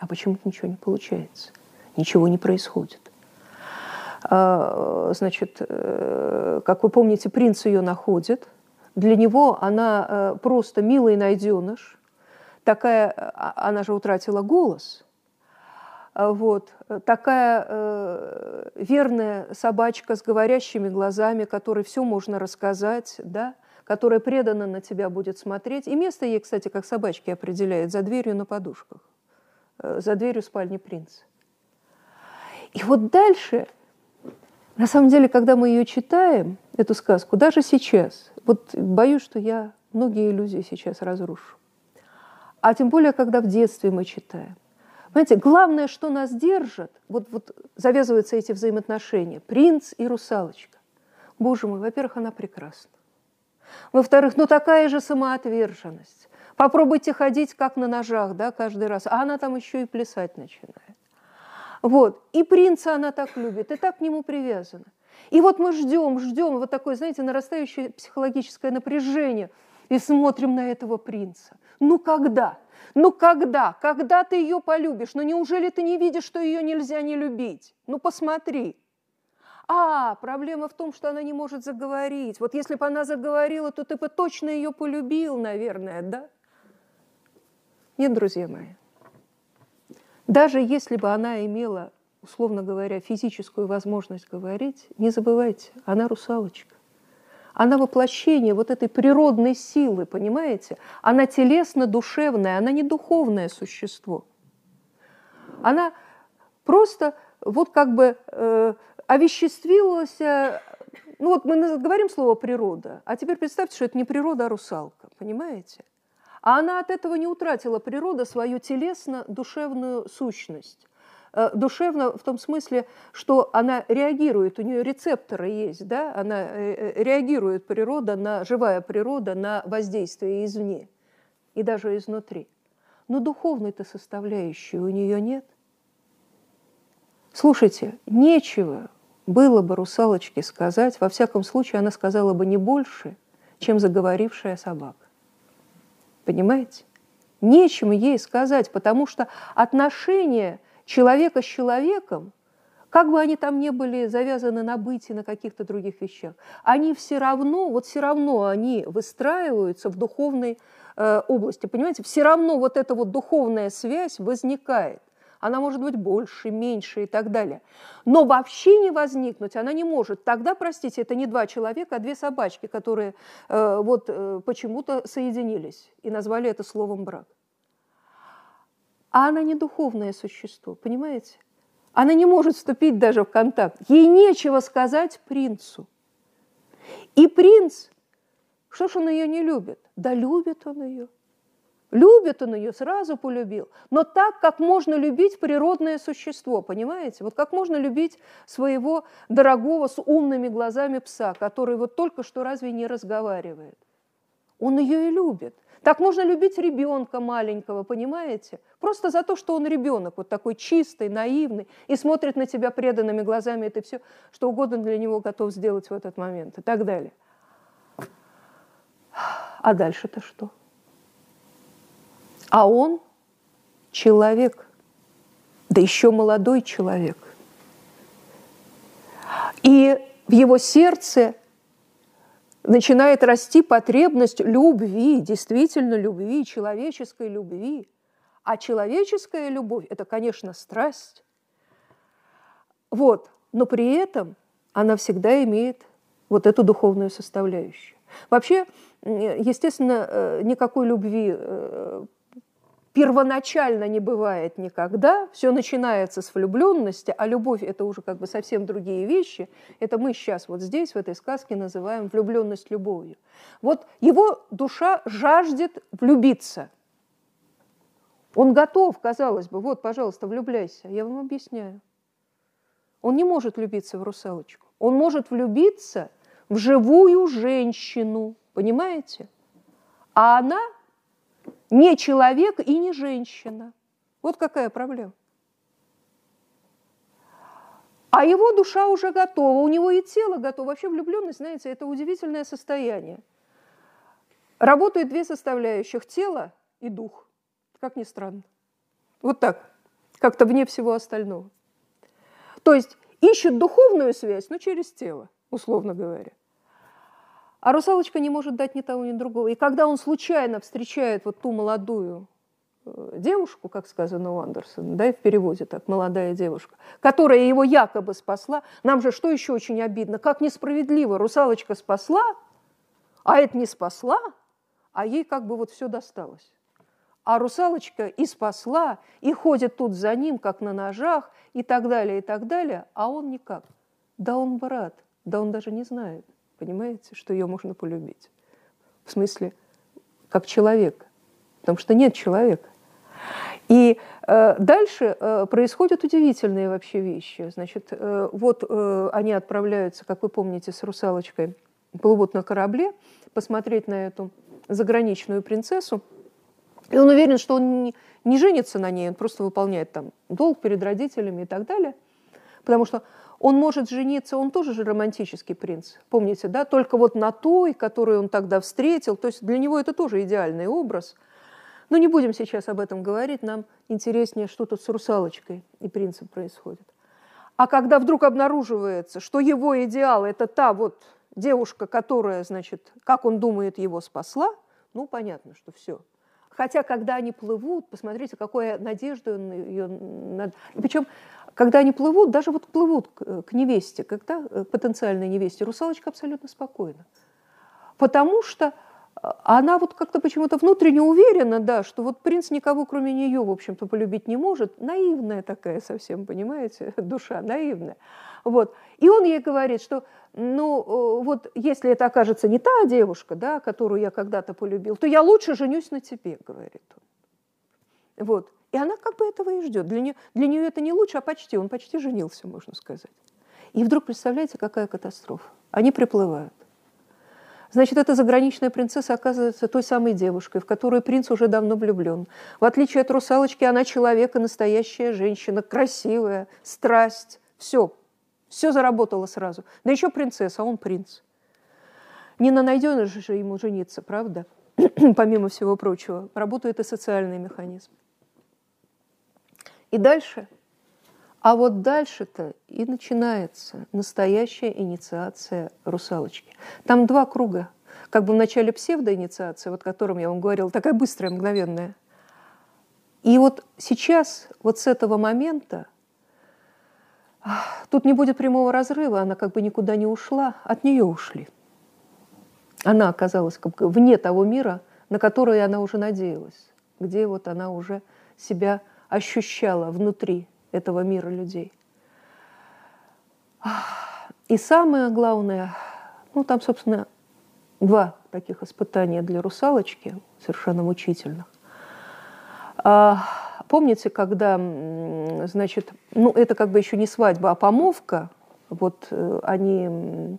А почему-то ничего не получается, ничего не происходит. А, значит, э, как вы помните, принц ее находит. Для него она э, просто милый найденыш. Такая, а, она же утратила голос. А вот, такая э, верная собачка с говорящими глазами, которой все можно рассказать, да, которая преданно на тебя будет смотреть. И место ей, кстати, как собачки определяет, за дверью на подушках. Э, за дверью спальни принца. И вот дальше, на самом деле, когда мы ее читаем, эту сказку, даже сейчас, вот боюсь, что я многие иллюзии сейчас разрушу. А тем более, когда в детстве мы читаем. Понимаете, главное, что нас держит, вот, вот завязываются эти взаимоотношения, принц и русалочка. Боже мой, во-первых, она прекрасна. Во-вторых, ну такая же самоотверженность. Попробуйте ходить как на ножах, да, каждый раз. А она там еще и плясать начинает. Вот. И принца она так любит, и так к нему привязана. И вот мы ждем, ждем, вот такое, знаете, нарастающее психологическое напряжение, и смотрим на этого принца. Ну когда? Ну когда? Когда ты ее полюбишь? Ну неужели ты не видишь, что ее нельзя не любить? Ну посмотри. А, проблема в том, что она не может заговорить. Вот если бы она заговорила, то ты бы точно ее полюбил, наверное, да? Нет, друзья мои. Даже если бы она имела, условно говоря, физическую возможность говорить, не забывайте, она русалочка. Она воплощение вот этой природной силы, понимаете? Она телесно-душевная, она не духовное существо. Она просто вот как бы э, овеществилась, э, ну вот мы говорим слово природа, а теперь представьте, что это не природа, а русалка, понимаете? А она от этого не утратила природа свою телесно-душевную сущность. Э, душевно в том смысле, что она реагирует, у нее рецепторы есть, да? она э, э, реагирует природа на, живая природа на воздействие извне и даже изнутри. Но духовной-то составляющей у нее нет. Слушайте, нечего было бы русалочке сказать, во всяком случае, она сказала бы не больше, чем заговорившая собака. Понимаете? Нечем ей сказать, потому что отношения человека с человеком, как бы они там не были завязаны на быте, на каких-то других вещах, они все равно, вот все равно они выстраиваются в духовной э, области. Понимаете, все равно вот эта вот духовная связь возникает. Она может быть больше, меньше и так далее. Но вообще не возникнуть она не может. Тогда, простите, это не два человека, а две собачки, которые э, вот э, почему-то соединились и назвали это словом брак. А она не духовное существо, понимаете? Она не может вступить даже в контакт. Ей нечего сказать принцу. И принц, что ж он ее не любит? Да любит он ее. Любит он ее, сразу полюбил. Но так, как можно любить природное существо, понимаете? Вот как можно любить своего дорогого с умными глазами пса, который вот только что разве не разговаривает? Он ее и любит. Так можно любить ребенка маленького, понимаете? Просто за то, что он ребенок, вот такой чистый, наивный, и смотрит на тебя преданными глазами, это все, что угодно для него готов сделать в этот момент и так далее. А дальше-то что? А он человек, да еще молодой человек. И в его сердце начинает расти потребность любви, действительно любви, человеческой любви. А человеческая любовь – это, конечно, страсть. Вот. Но при этом она всегда имеет вот эту духовную составляющую. Вообще, естественно, э, никакой любви э, первоначально не бывает никогда, все начинается с влюбленности, а любовь это уже как бы совсем другие вещи. Это мы сейчас вот здесь, в этой сказке, называем влюбленность любовью. Вот его душа жаждет влюбиться. Он готов, казалось бы, вот, пожалуйста, влюбляйся. Я вам объясняю. Он не может влюбиться в русалочку. Он может влюбиться в живую женщину, понимаете? А она не человек и не женщина. Вот какая проблема. А его душа уже готова, у него и тело готово. Вообще влюбленность, знаете, это удивительное состояние. Работают две составляющих – тело и дух. Как ни странно. Вот так, как-то вне всего остального. То есть ищут духовную связь, но через тело, условно говоря. А русалочка не может дать ни того, ни другого. И когда он случайно встречает вот ту молодую э, девушку, как сказано у Андерсона, да, и в переводе так, молодая девушка, которая его якобы спасла, нам же что еще очень обидно, как несправедливо, русалочка спасла, а это не спасла, а ей как бы вот все досталось. А русалочка и спасла, и ходит тут за ним, как на ножах, и так далее, и так далее, а он никак. Да он брат, да он даже не знает понимаете, что ее можно полюбить. В смысле, как человека, потому что нет человека. И э, дальше э, происходят удивительные вообще вещи. Значит, э, вот э, они отправляются, как вы помните, с русалочкой, плывут на корабле посмотреть на эту заграничную принцессу. И он уверен, что он не, не женится на ней, он просто выполняет там долг перед родителями и так далее. Потому что он может жениться, он тоже же романтический принц, помните, да, только вот на той, которую он тогда встретил, то есть для него это тоже идеальный образ. Но не будем сейчас об этом говорить, нам интереснее, что тут с русалочкой и принцем происходит. А когда вдруг обнаруживается, что его идеал – это та вот девушка, которая, значит, как он думает, его спасла, ну, понятно, что все. Хотя, когда они плывут, посмотрите, какой надеждой он ее... Причем когда они плывут, даже вот плывут к, к невесте, когда э, потенциальной невесте, русалочка абсолютно спокойна. Потому что э, она вот как-то почему-то внутренне уверена, да, что вот принц никого кроме нее, в общем-то, полюбить не может. Наивная такая совсем, понимаете, *laughs* душа наивная. Вот. И он ей говорит, что ну э, вот если это окажется не та девушка, да, которую я когда-то полюбил, то я лучше женюсь на тебе, говорит он. Вот. И она как бы этого и ждет. Для нее, для нее это не лучше, а почти. Он почти женился, можно сказать. И вдруг, представляете, какая катастрофа. Они приплывают. Значит, эта заграничная принцесса оказывается той самой девушкой, в которую принц уже давно влюблен. В отличие от русалочки, она человек настоящая женщина, красивая, страсть, все, Все заработало сразу. Да еще принцесса, а он принц. Не на найденыш же ему жениться, правда? *clears throat* Помимо всего прочего, работают и социальные механизмы. И дальше, а вот дальше-то и начинается настоящая инициация русалочки. Там два круга. Как бы в начале псевдоинициация, вот о котором я вам говорила, такая быстрая, мгновенная. И вот сейчас, вот с этого момента, тут не будет прямого разрыва, она как бы никуда не ушла, от нее ушли. Она оказалась как бы вне того мира, на который она уже надеялась, где вот она уже себя ощущала внутри этого мира людей. И самое главное, ну там, собственно, два таких испытания для русалочки, совершенно мучительных. А, помните, когда, значит, ну это как бы еще не свадьба, а помовка, вот э, они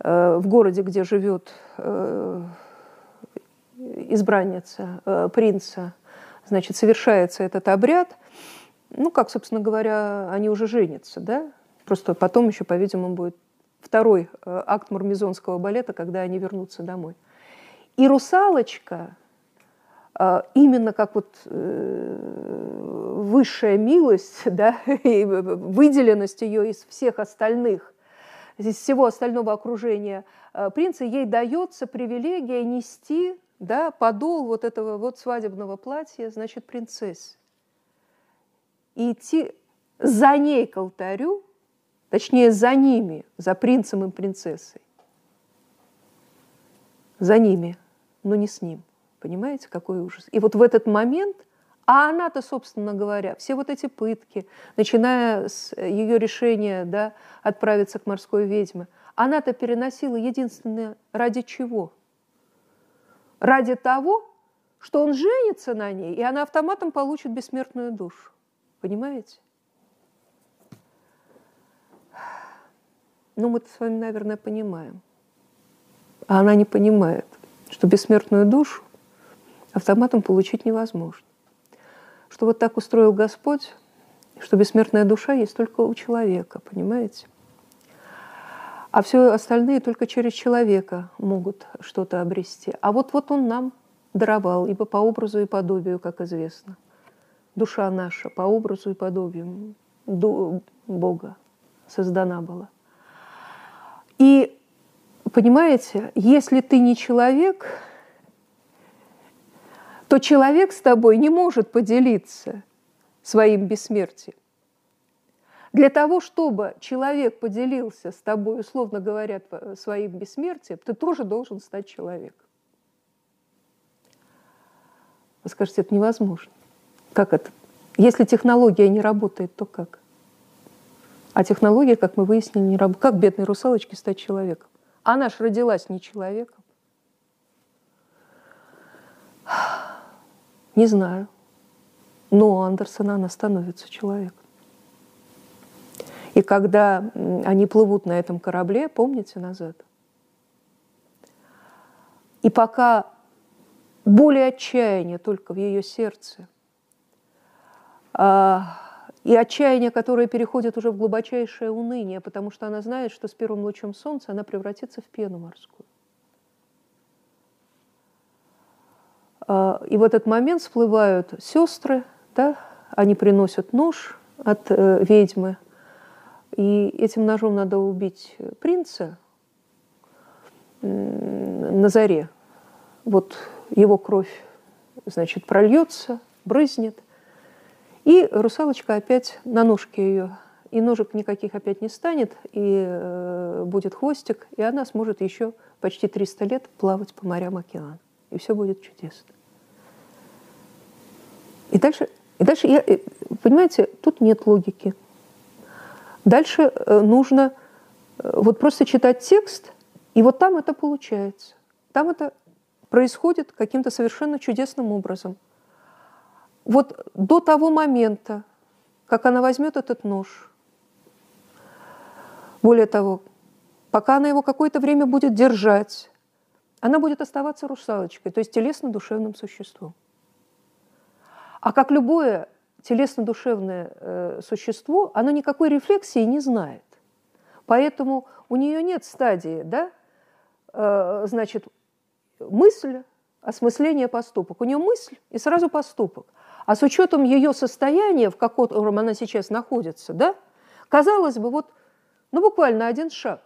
э, в городе, где живет э, избранница принца, значит, совершается этот обряд, ну, как, собственно говоря, они уже женятся, да, просто потом еще, по-видимому, будет второй э, акт мармезонского балета, когда они вернутся домой. И «Русалочка», э, именно как вот э, высшая милость, *laughs* да, и выделенность ее из всех остальных, из всего остального окружения принца, ей дается привилегия нести да, подол вот этого вот свадебного платья, значит, принцессы. И идти за ней к алтарю, точнее, за ними, за принцем и принцессой. За ними, но не с ним. Понимаете, какой ужас? И вот в этот момент, а она-то, собственно говоря, все вот эти пытки, начиная с ее решения да, отправиться к морской ведьме, она-то переносила единственное ради чего – ради того, что он женится на ней, и она автоматом получит бессмертную душу. Понимаете? Ну, мы-то с вами, наверное, понимаем. А она не понимает, что бессмертную душу автоматом получить невозможно. Что вот так устроил Господь, что бессмертная душа есть только у человека, понимаете? А все остальные только через человека могут что-то обрести. А вот, вот он нам даровал, ибо по образу и подобию, как известно. Душа наша по образу и подобию Бога создана была. И понимаете, если ты не человек, то человек с тобой не может поделиться своим бессмертием. Для того, чтобы человек поделился с тобой, условно говоря, своим бессмертием, ты тоже должен стать человеком. Вы скажете, это невозможно. Как это? Если технология не работает, то как? А технология, как мы выяснили, не работает. Как бедной русалочке стать человеком? Она ж родилась не человеком. Не знаю. Но у Андерсона она становится человеком. И когда они плывут на этом корабле, помните назад? И пока более отчаяние только в ее сердце, а, и отчаяние, которое переходит уже в глубочайшее уныние, потому что она знает, что с первым лучом солнца она превратится в пену морскую. А, и в этот момент всплывают сестры, да, они приносят нож от э, ведьмы – и этим ножом надо убить принца на заре. Вот его кровь, значит, прольется, брызнет. И русалочка опять на ножке ее, и ножек никаких опять не станет, и э, будет хвостик, и она сможет еще почти 300 лет плавать по морям океана. И все будет чудесно. И дальше, и дальше я, э, понимаете, тут нет логики. Дальше э, нужно э, вот просто читать текст, и вот там это получается. Там это происходит каким-то совершенно чудесным образом. Вот до того момента, как она возьмет этот нож, более того, пока она его какое-то время будет держать, она будет оставаться русалочкой, то есть телесно-душевным существом. А как любое телесно-душевное э, существо, оно никакой рефлексии не знает. Поэтому у нее нет стадии, да, э, значит, мысль, осмысление, поступок. У нее мысль и сразу поступок. А с учетом ее состояния, в котором она сейчас находится, да, казалось бы, вот, ну, буквально один шаг.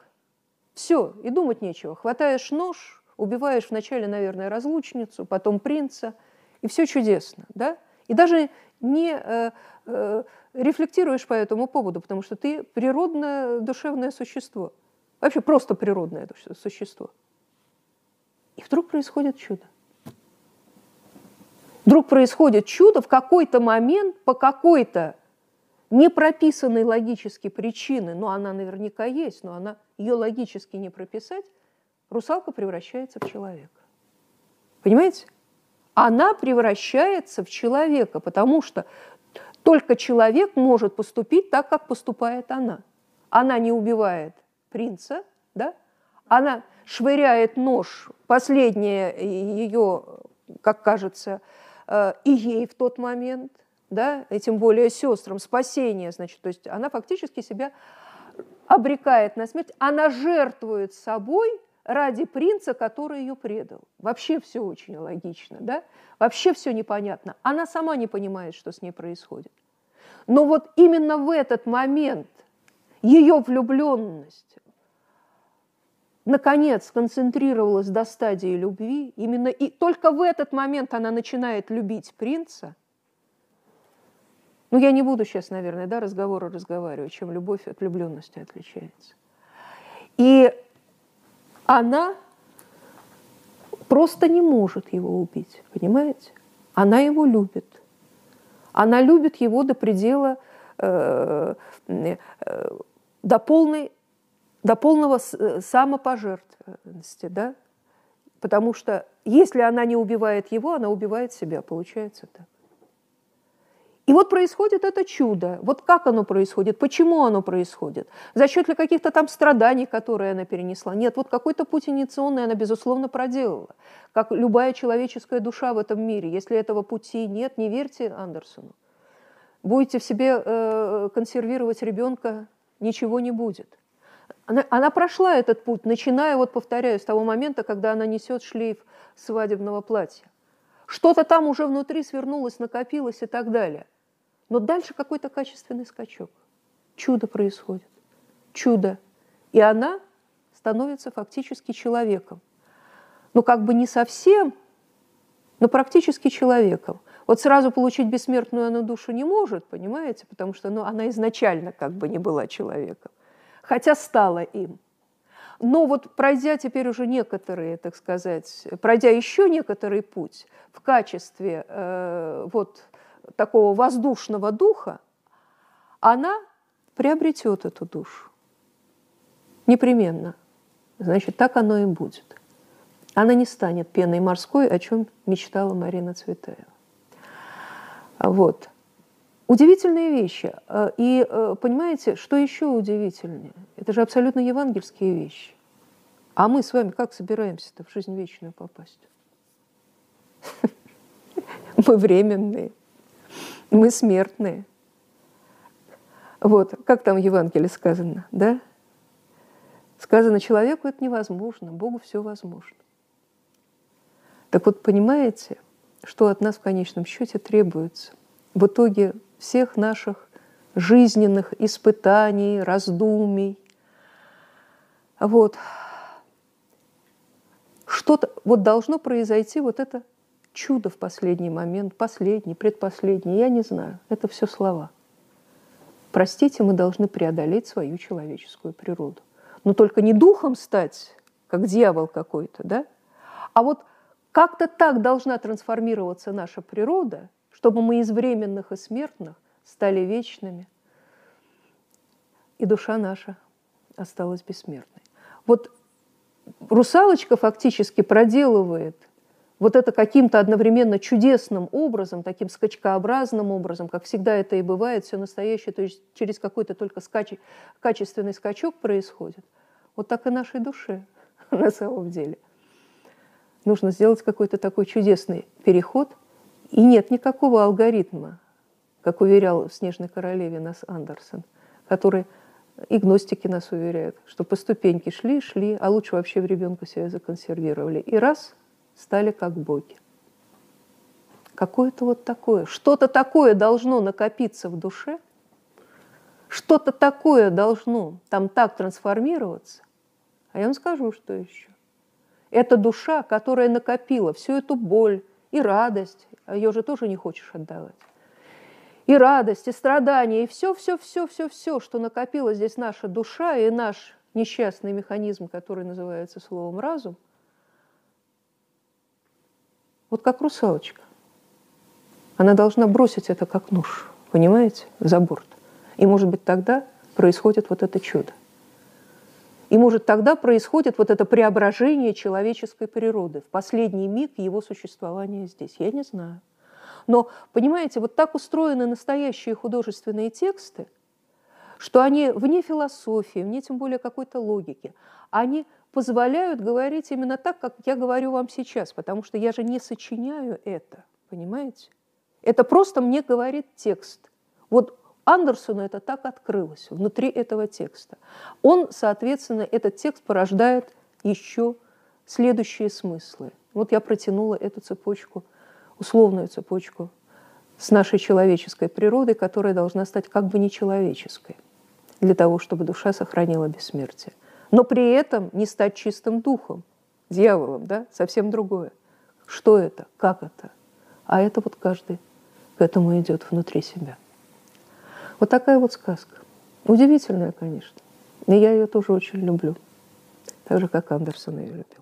Все, и думать нечего. Хватаешь нож, убиваешь вначале, наверное, разлучницу, потом принца, и все чудесно, да? И даже не э, э, рефлектируешь по этому поводу, потому что ты природное душевное существо. Вообще просто природное существо. И вдруг происходит чудо. Вдруг происходит чудо в какой-то момент по какой-то непрописанной логически причины, но она наверняка есть, но она ее логически не прописать, русалка превращается в человека. Понимаете? Она превращается в человека, потому что только человек может поступить так, как поступает она. Она не убивает принца, да? она швыряет нож, последнее ее, как кажется, э, и ей в тот момент, да, и тем более сестрам, спасение, значит, то есть она фактически себя обрекает на смерть, она жертвует собой ради принца, который ее предал. Вообще все очень логично, да? Вообще все непонятно. Она сама не понимает, что с ней происходит. Но вот именно в этот момент ее влюбленность наконец концентрировалась до стадии любви, именно и только в этот момент она начинает любить принца. Ну, я не буду сейчас, наверное, да, разговоры разговаривать, чем любовь от влюбленности отличается. И она просто не может его убить, понимаете? Она его любит. Она любит его до предела, э, э, до, полной, до полного э, самопожертвованности, да? Потому что если она не убивает его, она убивает себя, получается так. И вот происходит это чудо. Вот как оно происходит, почему оно происходит, за счет ли каких-то там страданий, которые она перенесла. Нет, вот какой-то путь инициационный она, безусловно, проделала, как любая человеческая душа в этом мире. Если этого пути нет, не верьте Андерсону. Будете в себе э, консервировать ребенка, ничего не будет. Она, она прошла этот путь, начиная, вот повторяю, с того момента, когда она несет шлейф свадебного платья. Что-то там уже внутри свернулось, накопилось и так далее. Но дальше какой-то качественный скачок. Чудо происходит. Чудо. И она становится фактически человеком. Ну, как бы не совсем, но практически человеком. Вот сразу получить бессмертную она душу не может, понимаете, потому что ну, она изначально как бы не была человеком, хотя стала им. Но вот пройдя теперь уже некоторые, так сказать, пройдя еще некоторый путь в качестве э, вот такого воздушного духа, она приобретет эту душу. Непременно. Значит, так оно и будет. Она не станет пеной морской, о чем мечтала Марина Цветаева. Вот. Удивительные вещи. И э, понимаете, что еще удивительнее? Это же абсолютно евангельские вещи. А мы с вами как собираемся-то в жизнь вечную попасть? *laughs* Мы временные. Мы смертные. Вот, как там в Евангелии сказано, да? Сказано, человеку это невозможно, Богу все возможно. Так вот, понимаете, что от нас в конечном счете требуется? В итоге всех наших жизненных испытаний, раздумий. Вот. Что-то вот должно произойти вот это чудо в последний момент, последний, предпоследний, я не знаю. Это все слова. Простите, мы должны преодолеть свою человеческую природу. Но только не духом стать, как дьявол какой-то, да? А вот как-то так должна трансформироваться наша природа, чтобы мы из временных и смертных стали вечными, и душа наша осталась бессмертной. Вот русалочка фактически проделывает – вот это каким-то одновременно чудесным образом, таким скачкообразным образом, как всегда это и бывает, все настоящее, то есть через какой-то только скач... качественный скачок происходит. Вот так и нашей душе *laughs* на самом деле. Нужно сделать какой-то такой чудесный переход, и нет никакого алгоритма, как уверял в «Снежной королеве» нас Андерсон, который И гностики нас уверяют, что по ступеньке шли, шли, а лучше вообще в ребенка себя законсервировали. И раз стали как боги. Какое-то вот такое, что-то такое должно накопиться в душе, что-то такое должно там так трансформироваться. А я вам скажу, что еще. Это душа, которая накопила всю эту боль и радость, а ее же тоже не хочешь отдавать и радость, и страдания, и все, все, все, все, все, что накопила здесь наша душа и наш несчастный механизм, который называется словом разум, вот как русалочка. Она должна бросить это как нож, понимаете, за борт. И, может быть, тогда происходит вот это чудо. И, может, тогда происходит вот это преображение человеческой природы в последний миг его существования здесь. Я не знаю. Но, понимаете, вот так устроены настоящие художественные тексты, что они вне философии, вне тем более какой-то логики, они позволяют говорить именно так, как я говорю вам сейчас, потому что я же не сочиняю это, понимаете? Это просто мне говорит текст. Вот Андерсону это так открылось внутри этого текста. Он, соответственно, этот текст порождает еще следующие смыслы. Вот я протянула эту цепочку условную цепочку с нашей человеческой природой, которая должна стать как бы нечеловеческой для того, чтобы душа сохранила бессмертие. Но при этом не стать чистым духом, дьяволом, да, совсем другое. Что это? Как это? А это вот каждый к этому идет внутри себя. Вот такая вот сказка. Удивительная, конечно. И я ее тоже очень люблю. Так же, как Андерсон ее любил.